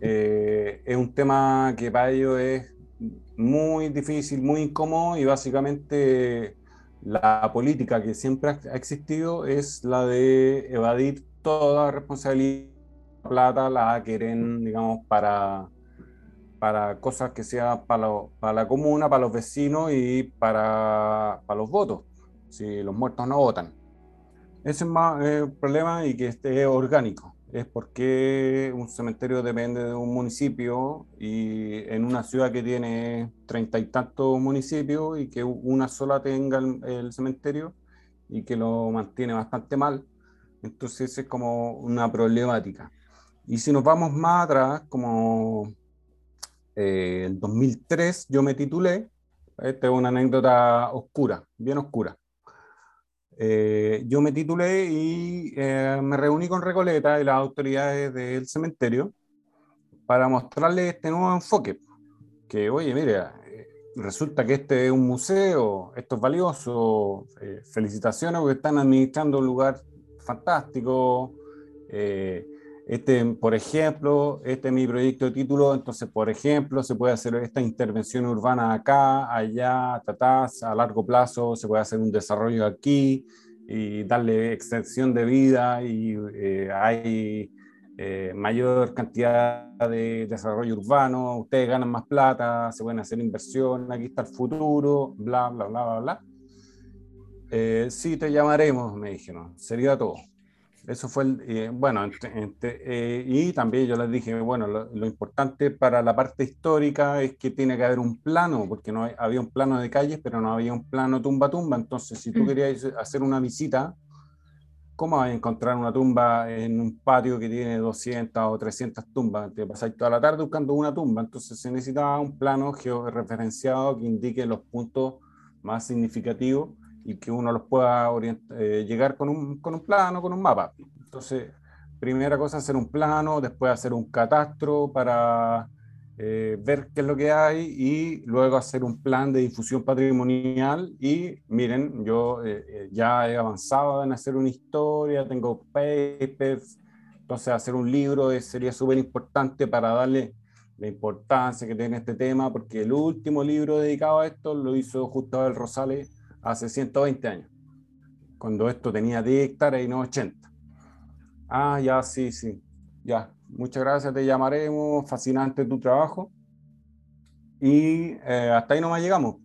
eh, es un tema que para ellos es muy difícil, muy incómodo y básicamente la política que siempre ha existido es la de evadir toda responsabilidad. La plata la quieren, digamos, para para cosas que sean para, para, la comuna, para los vecinos y para, para, los votos, si los muertos no votan. Ese es más el eh, problema y que esté orgánico. Es porque un cementerio depende de un municipio y en una ciudad que tiene treinta y tantos municipios y que una sola tenga el, el cementerio y que lo mantiene bastante mal. Entonces es como una problemática. Y si nos vamos más atrás, como eh, en 2003 yo me titulé, esta es una anécdota oscura, bien oscura. Eh, yo me titulé y eh, me reuní con Recoleta y las autoridades del cementerio para mostrarle este nuevo enfoque. Que, oye, mire, resulta que este es un museo, esto es valioso, felicitaciones porque están administrando un lugar fantástico, este, por ejemplo, este es mi proyecto de título, entonces, por ejemplo, se puede hacer esta intervención urbana acá, allá, tatás, a largo plazo, se puede hacer un desarrollo aquí y darle extensión de vida y eh, hay eh, mayor cantidad de desarrollo urbano, ustedes ganan más plata, se pueden hacer inversión, aquí está el futuro, bla, bla, bla, bla, bla. Eh, sí, te llamaremos, me dijeron, sería todo. Eso fue el, eh, bueno, eh, y también yo les dije, bueno, lo, importante para la parte histórica es que tiene que haber un plano, porque no había un plano de calles, pero no había un plano tumba-tumba, entonces si tú mm. querías hacer una visita, ¿cómo vas a encontrar una tumba en un patio que tiene 200 o 300 tumbas? Te pasáis toda la tarde buscando una tumba, entonces se necesitaba un plano georreferenciado que indique los puntos más significativos y que uno los pueda eh, llegar con un, con un plano, con un mapa. Entonces, primera cosa, hacer un plano, después hacer un catastro para eh, ver qué es lo que hay y luego hacer un plan de difusión patrimonial. Y miren, yo eh, ya he avanzado en hacer una historia, tengo papers, entonces hacer un libro sería súper importante para darle la importancia que tiene este tema, porque el último libro dedicado a esto lo hizo Gustavo Rosales hace 120 años, cuando esto tenía 10 hectáreas y no 80. Ah, ya, sí, sí, ya. Muchas gracias, te llamaremos, fascinante tu trabajo. Y eh, hasta ahí nomás llegamos.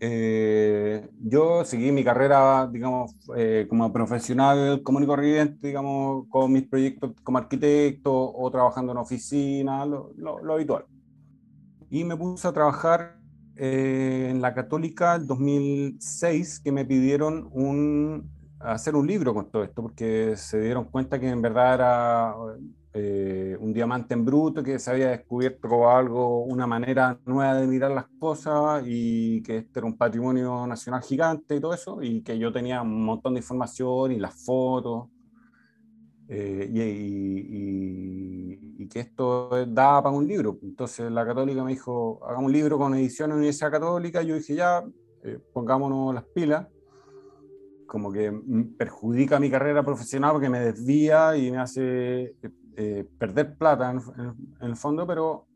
Eh, yo seguí mi carrera, digamos, eh, como profesional común y corriente, digamos, con mis proyectos como arquitecto o trabajando en oficina, lo, lo habitual. Y me puse a trabajar eh, en la Católica el 2006 que me pidieron un, hacer un libro con todo esto, porque se dieron cuenta que en verdad era eh, un diamante en bruto, que se había descubierto algo, una manera nueva de mirar las cosas y que este era un patrimonio nacional gigante y todo eso, y que yo tenía un montón de información y las fotos. Eh, y, que esto daba para un libro. Entonces la católica me dijo, hagamos un libro con edición en la Universidad Católica. Yo dije, ya, eh, pongámonos las pilas. Como que perjudica mi carrera profesional porque me desvía y me hace eh, perder plata en, el fondo, pero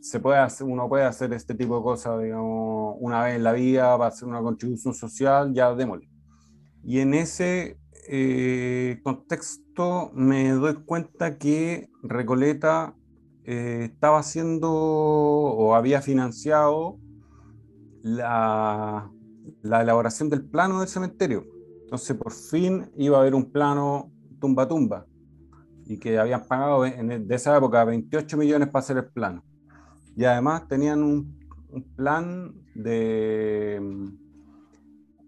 se puede hacer, uno puede hacer este tipo de cosas, digamos, una vez en la vida para hacer una contribución social, ya démosle. Y en ese eh, contexto me doy cuenta que Recoleta eh, estaba haciendo o había financiado la, la, elaboración del plano del cementerio. Entonces por fin iba a haber un plano tumba tumba y que habían pagado en, de esa época 28 millones para hacer el plano. Y además tenían un, un plan de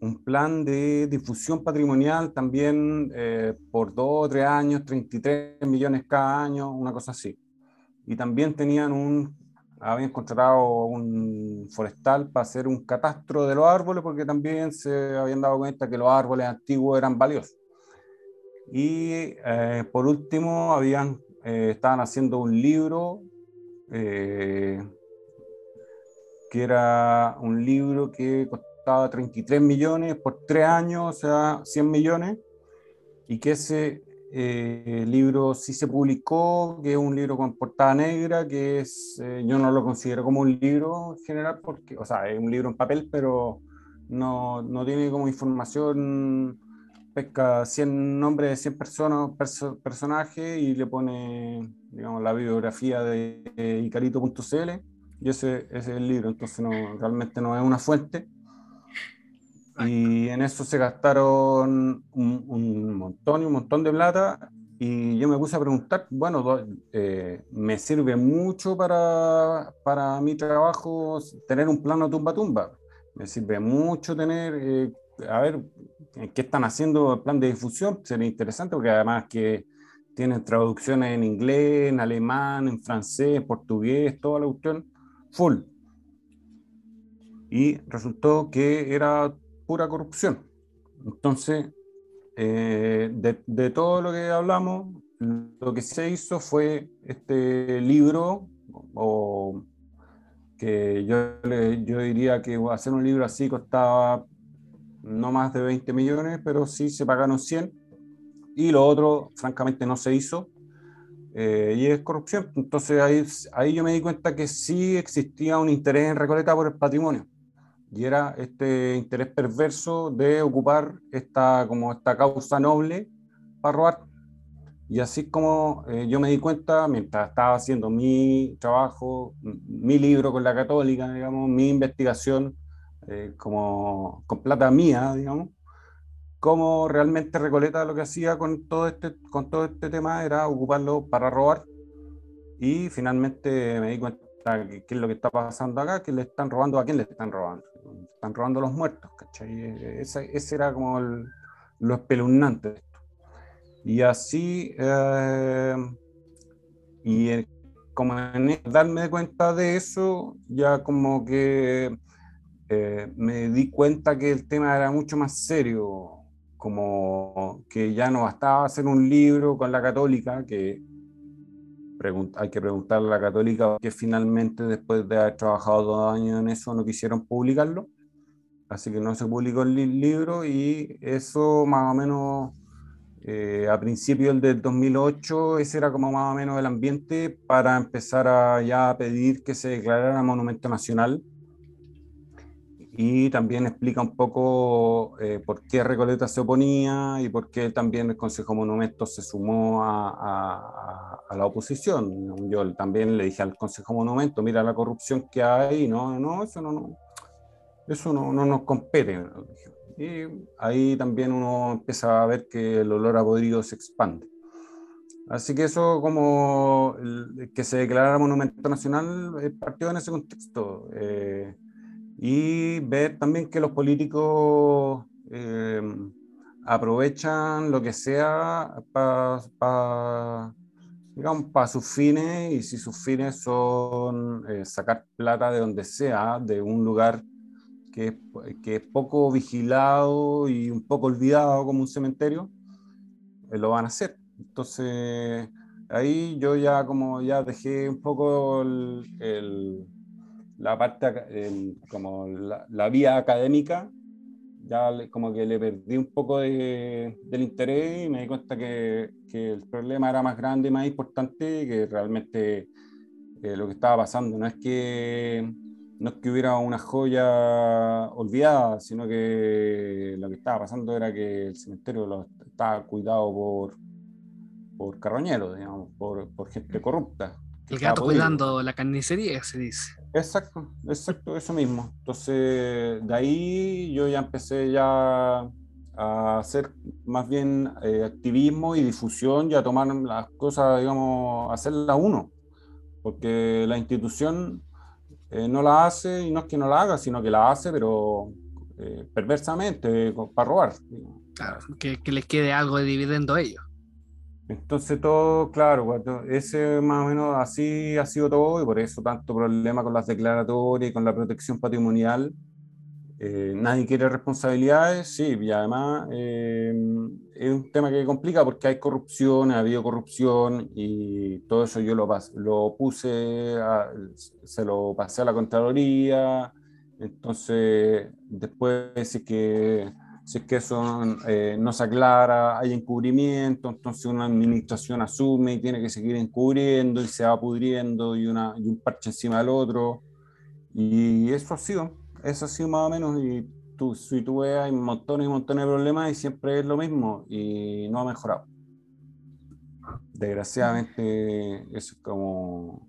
un plan de difusión patrimonial también eh, por dos o tres años, 33 millones cada año, una cosa así. Y también tenían un, habían contratado un forestal para hacer un catastro de los árboles porque también se habían dado cuenta que los árboles antiguos eran valiosos. Y eh, por último, habían, eh, estaban haciendo un libro que era un libro que costaba 33 millones por tres años, o sea, 100 millones, y que ese eh, libro sí se publicó, que es un libro con portada negra, que es, eh, yo no lo considero como un libro en general, porque, o sea, es un libro en papel, pero no, no tiene como información, pesca 100 nombres de 100 personas, personajes y le pone, digamos, la biografía de Icarito.cl, y ese, ese, es el libro, entonces no, realmente no es una fuente y en eso se gastaron un, montón y un montón de plata. Y yo me puse a preguntar, bueno, eh, me sirve mucho para, para mi trabajo tener un plano tumba-tumba. Me sirve mucho tener, eh, a ver, ¿qué están haciendo el plan de difusión? Sería interesante porque además que tienen traducciones en inglés, en alemán, en francés, en portugués, toda la cuestión, full. Y resultó que era pura corrupción. Entonces, eh, de, todo lo que hablamos, lo que se hizo fue este libro, o que yo, yo diría que hacer un libro así costaba no más de 20 millones, pero sí se pagaron 100 y lo otro, francamente, no se hizo. Eh, y es corrupción. Entonces ahí, ahí yo me di cuenta que sí existía un interés en Recoleta por el patrimonio. Y era este interés perverso de ocupar esta, como esta causa noble para robar. Y así como eh, yo me di cuenta, mientras estaba haciendo mi trabajo, mi libro con la católica, digamos, mi investigación, eh, como con plata mía, digamos, cómo realmente Recoleta lo que hacía con todo este, con todo este tema era ocuparlo para robar. Y finalmente me di cuenta qué es lo que está pasando acá, que le están robando, ¿a quién le están robando? Están robando los muertos, ¿cachai? Ese, ese era como lo espeluznante y así, eh, y como darme cuenta de eso, ya como que eh, me di cuenta que el tema era mucho más serio, como que ya no bastaba hacer un libro con la católica, que hay que preguntarle a la católica que finalmente después de haber trabajado dos años en eso no quisieron publicarlo, así que no se publicó el libro y eso más o menos eh, a principios del 2008 ese era como más o menos el ambiente para empezar a ya pedir que se declarara monumento nacional y también explica un poco eh, por qué Recoleta se oponía y por qué también el Consejo Monumentos se sumó a, a, la oposición. Yo también le dije al Consejo Monumento, mira la corrupción que hay, no, no, eso no, no eso no, no nos compete. Y ahí también uno empieza a ver que el olor a podrido se expande. Así que eso como que se declarara monumento nacional eh, partió en ese contexto. Eh, y ver también que los políticos eh, aprovechan lo que sea para digamos, para sus fines y si sus fines son sacar plata de donde sea, de un lugar que es, poco vigilado y un poco olvidado como un cementerio, eh, lo van a hacer. Entonces, ahí yo ya como ya dejé un poco el, la parte, como la, vía académica, ya como que le perdí un poco de, del interés y me di cuenta que, que, el problema era más grande y más importante, que realmente eh, lo que estaba pasando no es que no es que hubiera una joya olvidada, sino que lo que estaba pasando era que el cementerio lo estaba cuidado por, por carroñeros, digamos, por, por gente corrupta. El gato cuidando la carnicería, se dice. Exacto, exacto, eso mismo. Entonces, de ahí yo ya empecé ya a hacer más bien eh, activismo y difusión y a tomar las cosas, digamos, hacerlas uno. Porque la institución eh, no la hace, y no es que no la haga, sino que la hace, pero eh, perversamente, para robar. Claro, que, les quede algo de dividendo a ellos. Entonces todo, claro, ese más o menos así ha sido todo y por eso tanto problema con las declaratorias y con la protección patrimonial eh, nadie quiere responsabilidades, sí, y además eh, es un tema que complica porque hay corrupción, ha habido corrupción y todo eso yo lo, puse, se lo pasé a la Contraloría, entonces después si es que, si es que eso eh, no se aclara, hay encubrimiento, entonces una administración asume y tiene que seguir encubriendo y se va pudriendo una, y un parche encima del otro. Y eso ha sido eso sí más o menos. Y tú, si tú ves, hay montones y montones de problemas y siempre es lo mismo y no ha mejorado. Desgraciadamente, eso es como.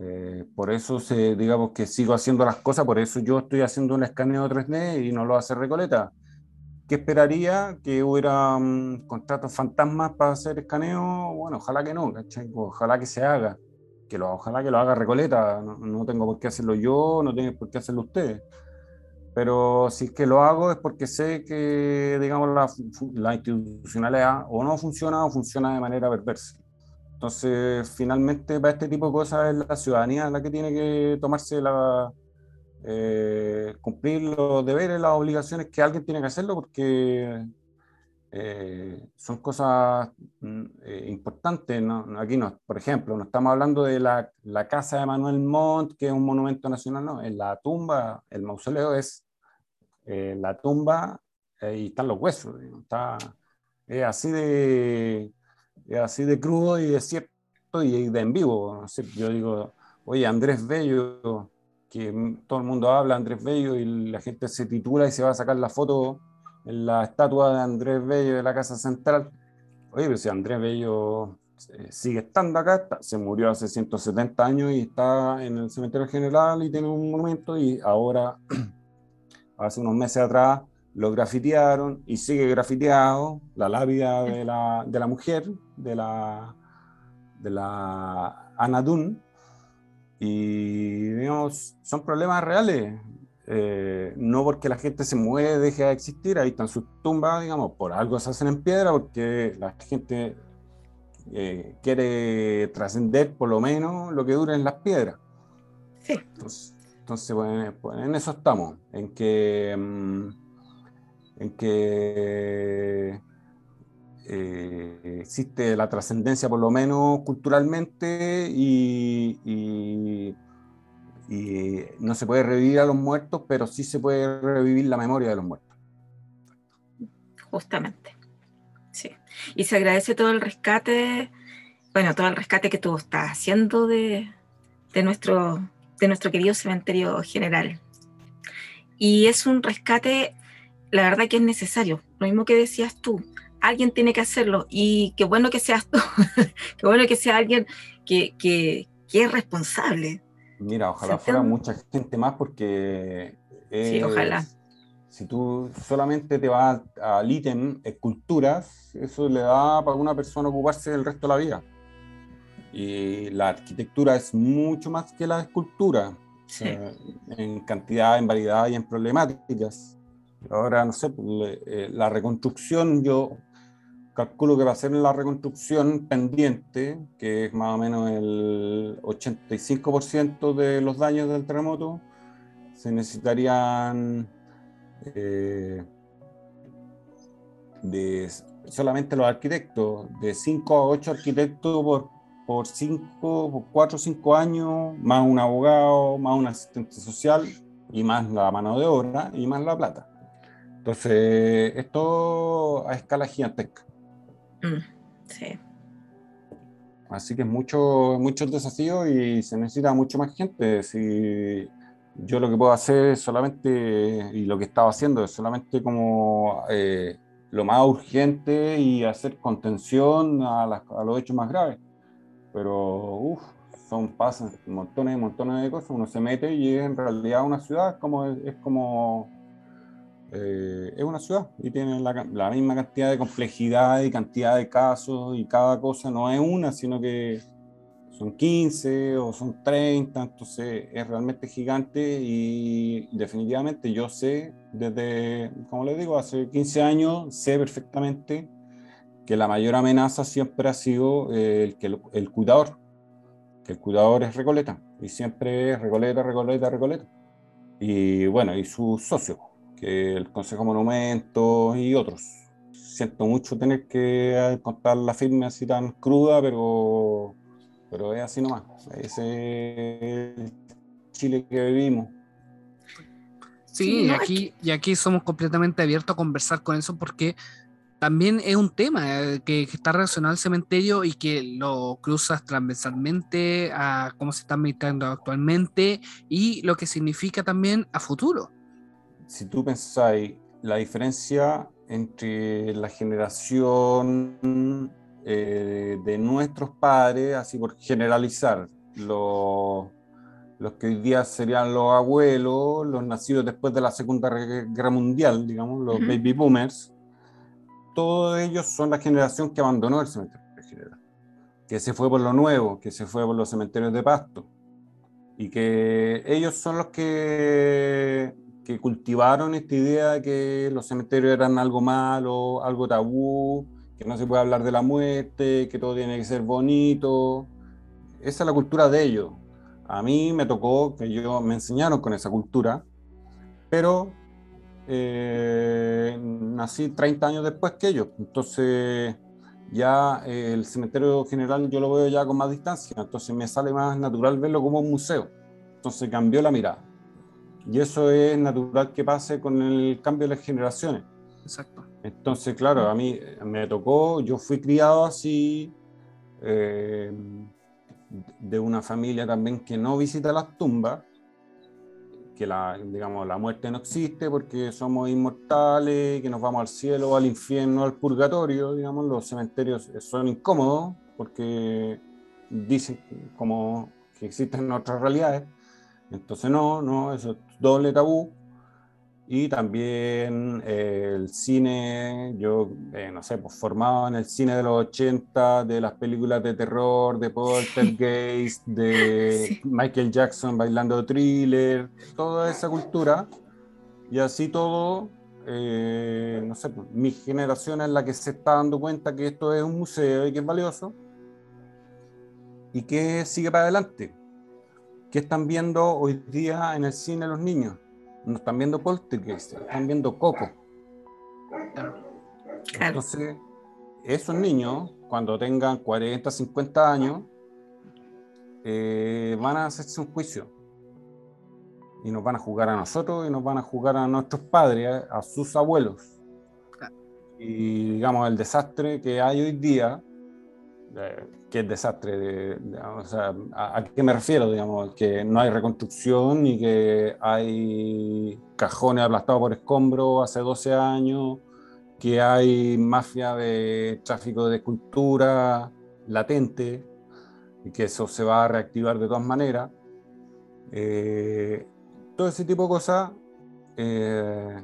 Eh, por eso, se, digamos que sigo haciendo las cosas, por eso yo estoy haciendo un escaneo 3D y no lo hace Recoleta. ¿Qué esperaría? ¿Que hubiera mm, contratos fantasmas para hacer escaneo? Bueno, ojalá que no, ojalá que se haga que lo, ojalá que lo haga Recoleta, no, tengo por qué hacerlo yo, no tengo por qué hacerlo ustedes. Pero si es que lo hago es porque sé que, digamos, la, la institucionalidad o no funciona o funciona de manera perversa. Entonces, finalmente, para este tipo de cosas es la ciudadanía la que tiene que tomarse la, eh, cumplir los deberes, las obligaciones que alguien tiene que hacerlo, porque eh, son cosas mm, eh, importantes. ¿no? Aquí, no, por ejemplo, no estamos hablando de la, la, casa de Manuel Montt, que es un monumento nacional, no, en la tumba, el mausoleo es eh, la tumba y están los huesos, está es así de, así de crudo y de cierto y de en vivo. Yo digo, oye, Andrés Bello, que todo el mundo habla Andrés Bello y la gente se titula y se va a sacar la foto en la estatua de Andrés Bello de la Casa Central. Oye, pero si Andrés Bello eh, sigue estando acá, se murió hace 170 años y está en el cementerio general y tiene un monumento y ahora, hace unos meses atrás, lo grafitearon y sigue grafiteado la lápida de la, de la mujer, de la, de la Anadun, y digamos, son problemas reales. Eh, no porque la gente se muere, deje de existir, ahí están sus tumbas, digamos, por algo se hacen en piedra, porque la gente eh, quiere trascender por lo menos lo que dura en las piedras. Sí. Entonces, pues, en eso estamos, en que, mm, en que eh, existe la trascendencia por lo menos culturalmente y, y, no se puede revivir a los muertos, pero sí se puede revivir la memoria de los muertos. Justamente, sí. Y se agradece todo el rescate, bueno, todo el rescate que tú estás haciendo de, de nuestro, de nuestro querido cementerio general. Y es un rescate, la verdad que es necesario, lo mismo que decías tú, alguien tiene que hacerlo y qué bueno que seas tú, qué bueno que sea alguien que, que, que es responsable. Mira, ojalá fuera mucha gente más porque... sí, ojalá. Si tú solamente te vas al ítem esculturas, eso le da para una persona ocuparse del resto de la vida. Y la arquitectura es mucho más que la escultura, sí. en cantidad, en variedad y en problemáticas. Ahora, no sé, pues, eh, la reconstrucción, yo calculo que va a ser la reconstrucción pendiente, que es más o menos el 85% de los daños del terremoto, se necesitarían eh, solamente los arquitectos, de 5 a 8 arquitectos por, por 5, por 4 o 5 años, más un abogado, más un asistente social y más la mano de obra y más la plata. Entonces, esto a escala gigantesca. Mm, sí. Así que mucho, muchos desafíos y se necesita mucho más gente. Si yo lo que puedo hacer es solamente, y lo que estaba haciendo es solamente como eh, lo más urgente y hacer contención a, a los hechos más graves. Pero, uff, son pasan montones y montones de cosas. Uno se mete y es en realidad una ciudad, como, es como eh, es una ciudad y tiene la, misma cantidad de complejidad y cantidad de casos y cada cosa no es una, sino que son 15 o son 30, entonces es realmente gigante y definitivamente yo sé desde, como les digo, hace 15 años sé perfectamente que la mayor amenaza siempre ha sido el, que el cuidador, que el cuidador es Recoleta y siempre es Recoleta, Recoleta, Recoleta. Y bueno, y sus socios el Consejo Monumento y otros. Siento mucho tener que contar la firme así tan cruda, pero, pero es así nomás. Ese es el Chile que vivimos. Sí, y aquí, y aquí somos completamente abiertos a conversar con eso porque también es un tema eh, que, está relacionado al cementerio y que lo cruzas transversalmente a cómo se está administrando actualmente y lo que significa también a futuro si tú pensáis la diferencia entre la generación eh, de nuestros padres, así por generalizar, los, los que hoy día serían los abuelos, los nacidos después de la Segunda Guerra Mundial, digamos, los baby boomers, todos ellos son la generación que abandonó el cementerio general, que se fue por lo nuevo, que se fue por los cementerios de pasto, y que ellos son los que que cultivaron esta idea de que los cementerios eran algo malo, algo tabú, que no se puede hablar de la muerte, que todo tiene que ser bonito. Esa es la cultura de ellos. A mí me tocó que yo me enseñaron con esa cultura, pero eh, nací 30 años después que ellos. Entonces ya eh, el cementerio general yo lo veo ya con más distancia, entonces me sale más natural verlo como un museo. Entonces cambió la mirada. Y eso es natural que pase con el cambio de las generaciones. Exacto. Entonces, claro, a mí me tocó, yo fui criado así, eh, de una familia también que no visita las tumbas, que la, digamos, la muerte no existe porque somos inmortales, que nos vamos al cielo, al infierno, al purgatorio, digamos, los cementerios son incómodos porque dicen como que existen otras realidades. Entonces no, no, eso es doble tabú. Y también eh, el cine, yo eh, no sé, pues formado en el cine de los 80, de las películas de terror, de Poltergeist, de Michael Jackson bailando thriller, toda esa cultura. Y así todo, eh, no sé, pues, mi generación es la que se está dando cuenta que esto es un museo y que es valioso y que sigue para adelante. ¿Qué están viendo hoy día en el cine los niños? no están viendo Poltergeist, están viendo Coco. Entonces, esos niños, cuando tengan 40, 50 años, eh, van a hacerse un juicio. Y nos van a jugar a nosotros y nos van a jugar a nuestros padres, a sus abuelos. Y digamos, el desastre que hay hoy día ¿Qué desastre? o sea, ¿a, qué me refiero? Digamos, que no hay reconstrucción y que hay cajones aplastados por escombros hace 12 años, que hay mafia de tráfico de cultura latente y que eso se va a reactivar de todas maneras. Eh, todo ese tipo de cosas eh,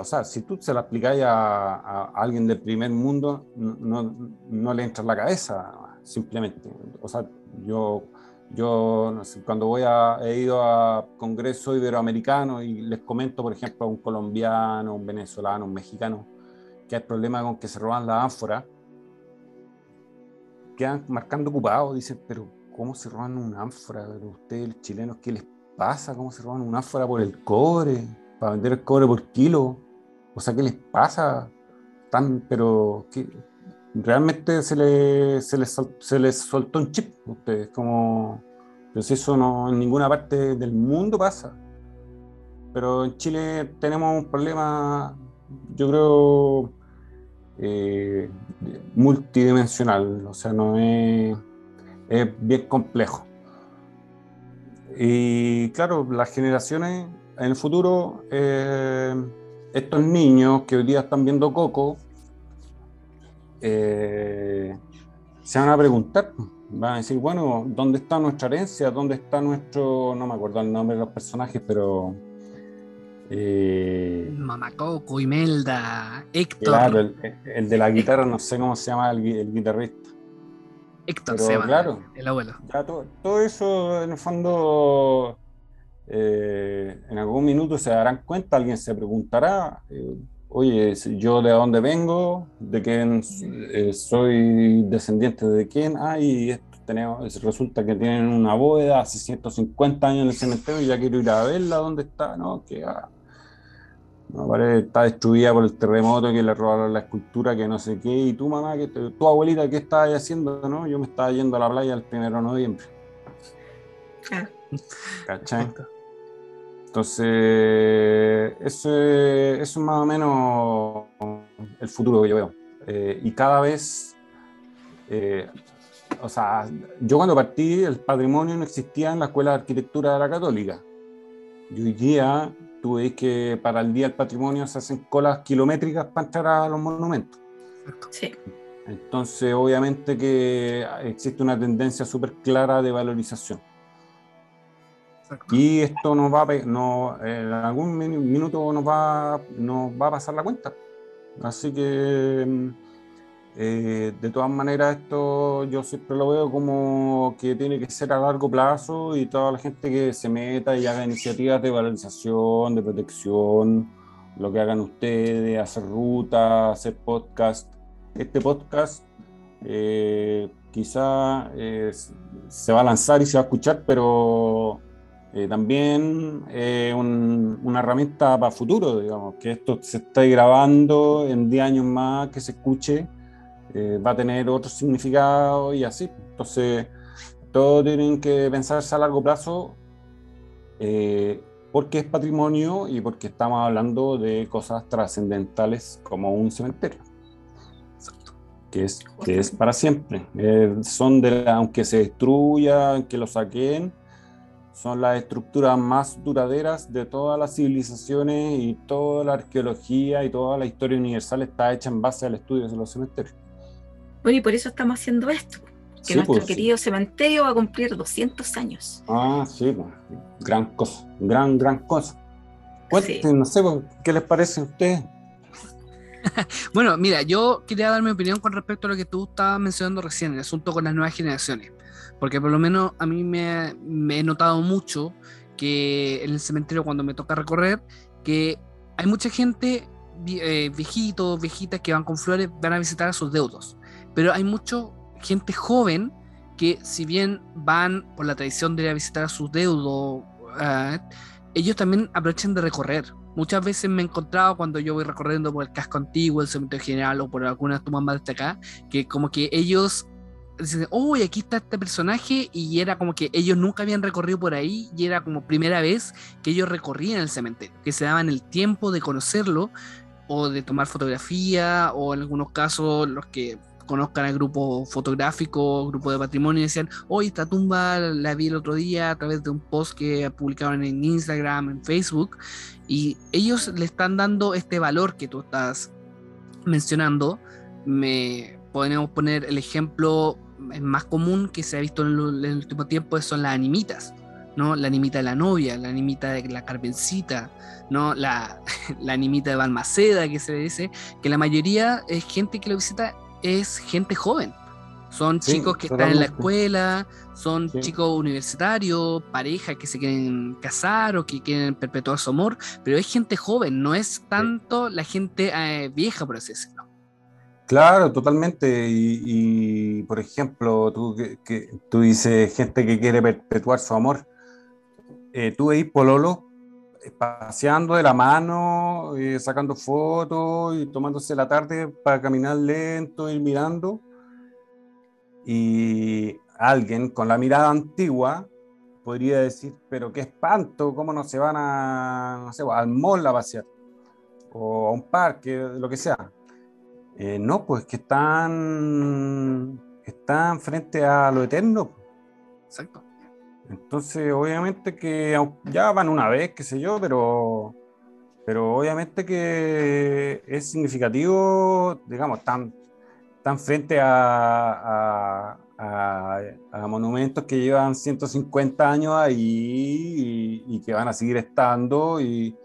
o sea, si tú se la aplicáis a, alguien del primer mundo, no, no, le entra en la cabeza, simplemente. O sea, yo, yo cuando voy a, he ido a congresos iberoamericanos y les comento, por ejemplo, a un colombiano, un venezolano, un mexicano, que hay problema con que se roban la ánfora, quedan marcando ocupados, dicen, pero ¿cómo se roban una ánfora? Pero ustedes, chilenos, ¿qué les pasa? ¿Cómo se roban una ánfora por el cobre? Para vender el cobre por kilo. O sea, ¿qué les pasa? Tan, pero que realmente se les, se, les, se les soltó un chip a ustedes, como, pues eso no en ninguna parte del mundo pasa. Pero en Chile tenemos un problema, yo creo, eh, multidimensional, o sea, no es, es bien complejo. Y claro, las generaciones en el futuro, eh, estos niños que hoy día están viendo Coco, eh, se van a preguntar, van a decir, bueno, ¿dónde está nuestra herencia? ¿Dónde está nuestro, no me acuerdo el nombre de los personajes, pero... Eh, Mamá Coco, Imelda, Héctor. Claro, el, de la guitarra, no sé cómo se llama el, guitarrista. Héctor se llama, claro, el abuelo. todo, eso, en el fondo, eh, en algún minuto se darán cuenta, alguien se preguntará, eh, oye, yo de dónde vengo, de quién eh, soy descendiente de quién, ah, y esto tenemos, resulta que tienen una bóveda hace 150 años en el cementerio y ya quiero ir a verla, ¿dónde está? No, que ah, está destruida por el terremoto, que le robaron la escultura, que no sé qué, y tu mamá, que tu abuelita, ¿qué estás haciendo? No, yo me estaba yendo a la playa el primero de noviembre. Ah. ¿Cachai? Entonces, eso es, más o menos el futuro que yo veo. Eh, y cada vez, eh, o sea, yo cuando partí, el patrimonio no existía en la Escuela de Arquitectura de la Católica. Y hoy día, tú ves que para el Día del Patrimonio se hacen colas kilométricas para entrar a los monumentos. Sí. Entonces, obviamente que existe una tendencia súper clara de valorización. Y esto nos va a, no, en algún minuto nos va, nos va a pasar la cuenta. Así que, mm, eh, de todas maneras, esto yo siempre lo veo como que tiene que ser a largo plazo y toda la gente que se meta y haga iniciativas de valorización, de protección, lo que hagan ustedes, hacer rutas, hacer podcast. Este podcast eh, quizá eh, se va a lanzar y se va a escuchar, pero eh, también eh, una herramienta para futuro, digamos, que esto se esté grabando en 10 años más, que se escuche, eh, va a tener otro significado y así. Entonces, todos tienen que pensarse a largo plazo porque es patrimonio y porque estamos hablando de cosas trascendentales como un cementerio. Que es, que es para siempre. Eh, son de aunque se destruya, que lo saquen, son las estructuras más duraderas de todas las civilizaciones y toda la arqueología y toda la historia universal está hecha en base al estudio de los cementerios. Bueno, y por eso estamos haciendo esto, que nuestro pues, querido cementerio va a cumplir 200 años. Ah, sí, pues, gran cosa, gran, gran cosa. no sé, ¿qué les parece a ustedes? bueno, mira, yo quería dar mi opinión con respecto a lo que tú estabas mencionando recién, el asunto con las nuevas generaciones. Porque por lo menos a mí me, he notado mucho que en el cementerio cuando me toca recorrer, que hay mucha gente, eh, viejitos, viejitas que van con flores, van a visitar a sus deudos. Pero hay mucha gente joven que si bien van por la tradición de ir a visitar a sus deudos, ah, ellos también aprovechan de recorrer. Muchas veces me he encontrado cuando yo voy recorriendo por el casco antiguo, el cementerio general o por algunas tumbas más de acá, que como que ellos oh, aquí está este personaje, y era como que ellos nunca habían recorrido por ahí, y era como primera vez que ellos recorrían el cementerio, que se daban el tiempo de conocerlo, o de tomar fotografía, o en algunos casos los que conozcan al grupo fotográfico, grupo de patrimonio, decían, hoy esta tumba la vi el otro día a través de un post que publicaron en Instagram, en Facebook, y ellos le están dando este valor que tú estás mencionando. Me podemos poner el ejemplo más común que se ha visto en el, último tiempo son las animitas. ¿no? La animita de la novia, la animita de la carmencita, ¿no? La, la animita de Balmaceda, que se dice, que la mayoría es gente que lo visita es gente joven. Son chicos que están en la escuela, son chicos universitarios, parejas que se quieren casar o que quieren perpetuar su amor, pero es gente joven, no es tanto la gente eh, vieja, por así decirlo. Claro, totalmente. Y, por ejemplo, tú, que, tú dices gente que quiere perpetuar su amor. Eh, tú Pololo paseando de la mano, eh, sacando fotos y tomándose la tarde para caminar lento, ir mirando. Y alguien con la mirada antigua podría decir, pero qué espanto, cómo no se van a, no sé, al mall a pasear o a un parque, lo que sea. Eh, no, pues que están, están frente a lo eterno. Exacto. Entonces, obviamente que ya van una vez, qué sé yo, pero, pero obviamente que es significativo, digamos, están, frente a, a, monumentos que llevan 150 años ahí y, que van a seguir estando y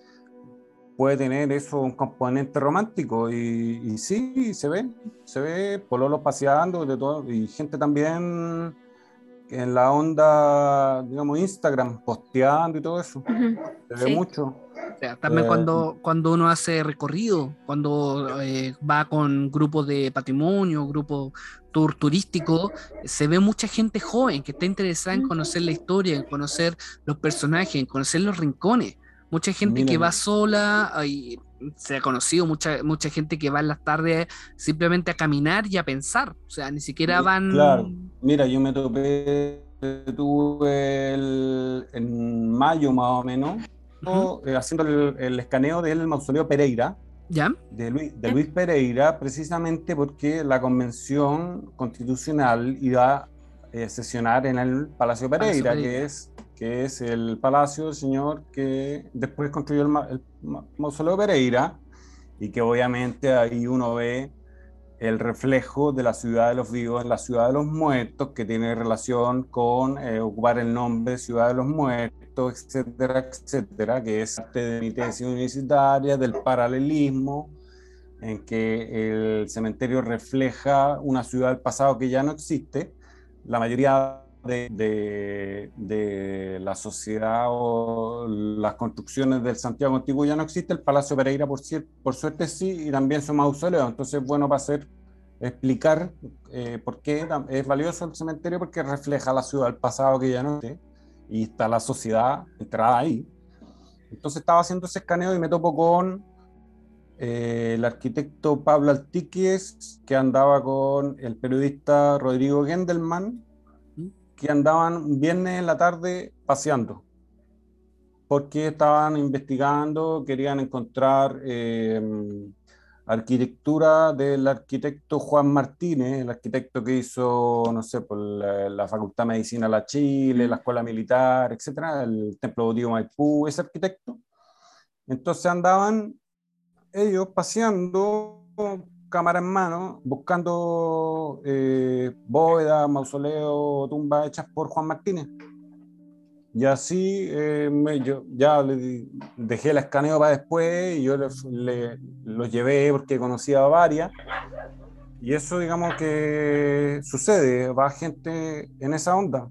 puede tener eso un componente romántico y, y sí, se ve, se ve pololos paseando de todo, y gente también en la onda, digamos, Instagram, posteando y todo eso. Se ve mucho. también eh, cuando, cuando uno hace recorrido, cuando eh, va con grupos de patrimonio, grupos tour turístico, se ve mucha gente joven que está interesada en conocer la historia, en conocer los personajes, en conocer los rincones. Mucha gente que va sola, y se ha conocido mucha, mucha gente que va en las tardes simplemente a caminar y a pensar. O sea, ni siquiera van. Claro, mira, yo me topé, tuve en mayo más o menos, eh, haciendo el, escaneo del mausoleo Pereira. ¿Ya? De Luis, de Luis Pereira, precisamente porque la convención constitucional iba a eh, sesionar en el Palacio Pereira, que es que es el palacio del señor que después construyó el, mausoleo Pereira y que obviamente ahí uno ve el reflejo de la ciudad de los vivos en la ciudad de los muertos, que tiene relación con eh, ocupar el nombre de ciudad de los muertos, etcétera, etcétera, que es parte de mi tesis universitaria, del paralelismo, en que el cementerio refleja una ciudad del pasado que ya no existe. La mayoría de, de, la sociedad o las construcciones del Santiago Antiguo ya no existe, el Palacio Pereira por, por suerte sí, y también su mausoleo. Entonces, bueno, va a ser explicar eh, por qué es valioso el cementerio, porque refleja la ciudad del pasado que ya no existe, y está la sociedad entrada ahí. Entonces estaba haciendo ese escaneo y me topo con eh, el arquitecto Pablo Altiques, que andaba con el periodista Rodrigo Gendelman, que andaban viernes en la tarde paseando porque estaban investigando, querían encontrar eh, arquitectura del arquitecto Juan Martínez, el arquitecto que hizo, no sé, por la, Facultad de Medicina de la Chile, la Escuela Militar, etcétera, el Templo Bautismo Maipú, ese arquitecto. Entonces andaban ellos paseando, cámara en mano, buscando eh, bóvedas, mausoleos, tumbas hechas por Juan Martínez. Y así eh, yo ya le dejé el escaneo para después y yo le, los llevé porque conocía a varias. Y eso, digamos que sucede, va gente en esa onda.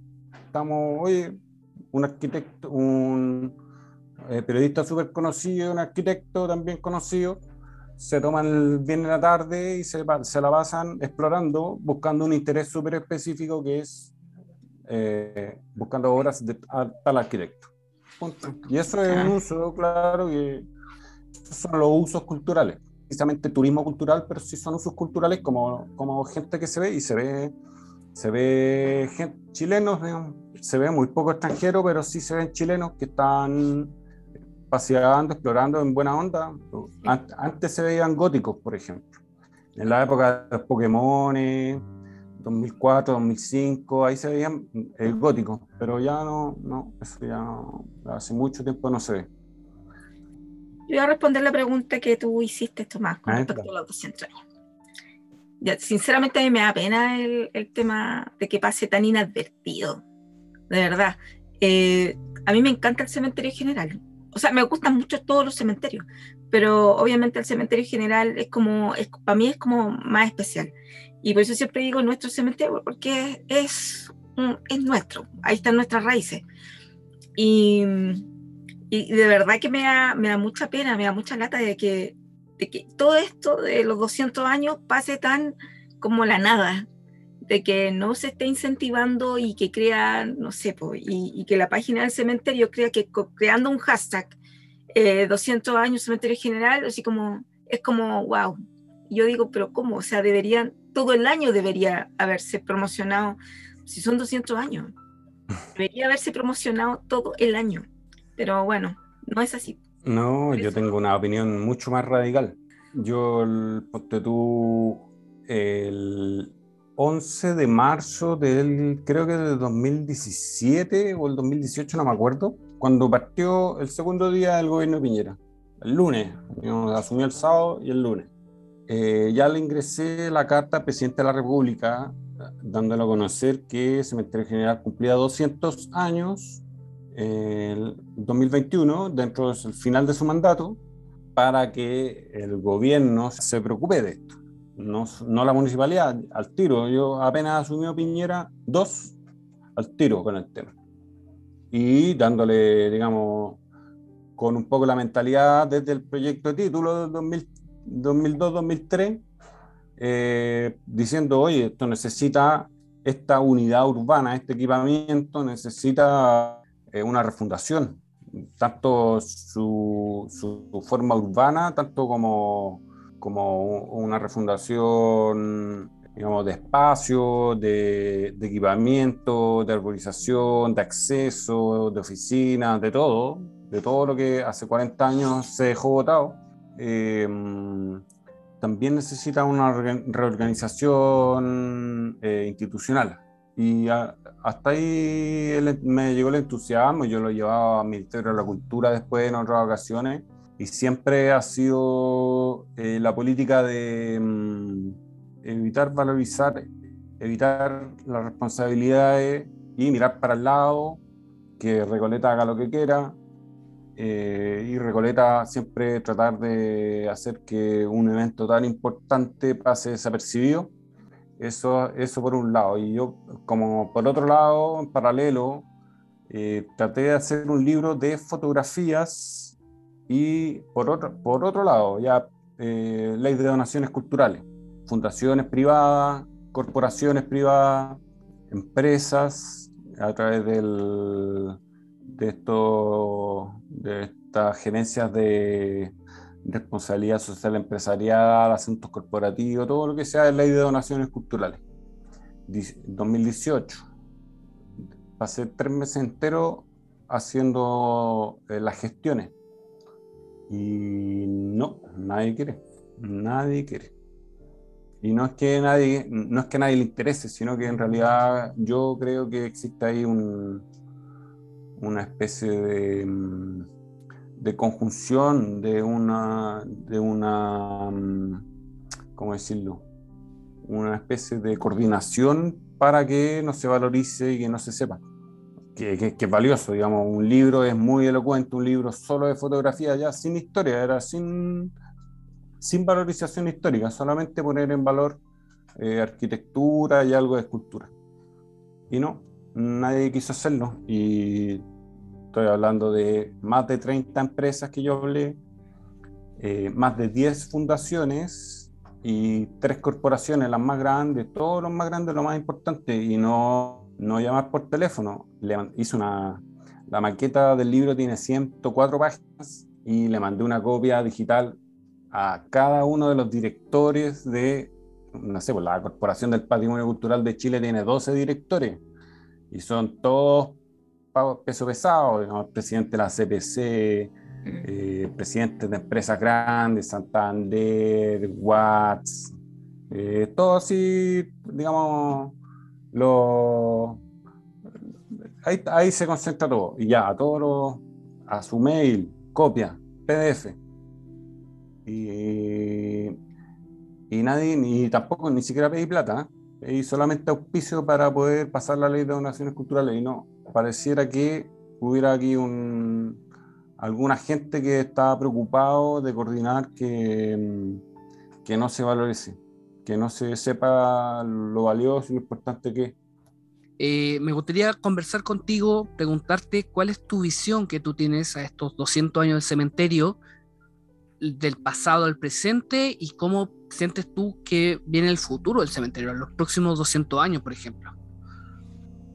Estamos, oye, un arquitecto, un eh, periodista súper conocido, un arquitecto también conocido, se toman el viernes la tarde y se, se la pasan explorando, buscando un interés súper específico que es eh, buscando obras de tal arquitecto. Y eso es un uso, claro, que son los usos culturales. Precisamente turismo cultural, pero sí son usos culturales como, como gente que se ve y se ve, se ve gente, chilenos, se ve muy poco extranjero, pero sí se ven chilenos que están paseando, explorando en buena onda. Antes se veían góticos, por ejemplo. En la época de los Pokémon 2004, 2005, ahí se veían el gótico, pero ya no, no, eso ya no, hace mucho tiempo no se ve. Yo voy a responder la pregunta que tú hiciste, Tomás, con respecto a los 200 años. Ya, sinceramente a mí me da pena el, el, tema de que pase tan inadvertido, de verdad. Eh, a mí me encanta el cementerio general, o sea, me gustan mucho todos los cementerios, pero obviamente el cementerio general es como, para mí es como más especial. Y por eso siempre digo nuestro cementerio, porque es, es nuestro, ahí están nuestras raíces. Y, y de verdad que me da, me da mucha pena, me da mucha lata de que, de que todo esto de los 200 años pase tan como la nada, de que no se esté incentivando y que crea, no sé, y, y, que la página del cementerio crea que creando un hashtag 200 eh, años cementerio general, así como, es como, wow. Yo digo, pero ¿cómo? O sea, deberían todo el año debería haberse promocionado, si son 200 años, debería haberse promocionado todo el año. Pero bueno, no es así. No, yo tengo una opinión mucho más radical. Yo, ponte tú, el 11 de marzo del, creo que del 2017 o el 2018, no me acuerdo, cuando partió el segundo día del gobierno de Piñera, el lunes, asumió el sábado y el lunes. Eh, ya le ingresé la carta al presidente de la República, dándole a conocer que Cementerio General cumplía 200 años en 2021, dentro del final de su mandato, para que el gobierno se preocupe de esto. No, no la municipalidad, al tiro. Yo apenas asumió Piñera, dos al tiro con el tema. Y dándole, digamos, con un poco la mentalidad desde el proyecto de título del 2000 2002-2003, eh, diciendo, oye, esto necesita, esta unidad urbana, este equipamiento necesita eh, una refundación, tanto su, su, forma urbana, tanto como, como una refundación digamos, de espacio, de, de, equipamiento, de arborización, de acceso, de oficinas, de todo, de todo lo que hace 40 años se dejó votado Em, también necesita una reorganización eh, institucional. Y hasta ahí me llegó el entusiasmo, yo lo llevaba al Ministerio de la Cultura después en otras ocasiones, y siempre ha sido eh, la política de em, evitar valorizar, evitar las responsabilidades y mirar para el lado, que Recoleta haga lo que quiera, eh, y Recoleta siempre tratar de hacer que un evento tan importante pase desapercibido. Eso, eso por un lado. Y yo, como por otro lado, en paralelo, eh, traté de hacer un libro de fotografías y por otro, por otro lado, ya eh, ley de donaciones culturales, fundaciones privadas, corporaciones privadas, empresas, a través del, de, esto, de estas gerencias de responsabilidad social empresarial, asuntos corporativos, todo lo que sea de ley de donaciones culturales. 2018. Pasé tres meses enteros haciendo eh, las gestiones. Y no, nadie quiere, nadie quiere. Y no es que nadie, no es que nadie le interese, sino que en realidad yo creo que existe ahí un, una especie de, mm, de conjunción, de una, de una, mm, ¿cómo decirlo? Una especie de coordinación para que no se valorice y que no se sepa. Que, que, es valioso, digamos, un libro es muy elocuente, un libro solo de fotografía ya sin historia, era sin, sin valorización histórica, solamente poner en valor eh, arquitectura y algo de escultura. Y no, nadie quiso hacerlo. Y estoy hablando de más de 30 empresas que yo hablé, eh, más de 10 fundaciones y tres corporaciones, las más grandes, todos los más grandes, lo más importante, y no, no llamar por teléfono. Le hice una, la maqueta del libro tiene 104 páginas y le mandé una copia digital a cada uno de los directores de, no sé, pues la Corporación del Patrimonio Cultural de Chile tiene 12 directores y son todos peso pesado, digamos, presidente de la CPC, eh, presidentes de empresas grandes, Santander, Watts, eh, todo así, digamos, lo, ahí, ahí, se concentra todo, y ya, a todos a su mail, copia, PDF, y, y nadie, ni tampoco, ni siquiera pedí plata, pedí solamente auspicio para poder pasar la ley de donaciones culturales, y no, pareciera que hubiera aquí un, alguna gente que estaba preocupado de coordinar que, que no se valorice, que no se sepa lo valioso y lo importante que es. Eh, me gustaría conversar contigo, preguntarte cuál es tu visión que tú tienes a estos 200 años del cementerio del pasado al presente y cómo sientes tú que viene el futuro del cementerio, en los próximos 200 años, por ejemplo.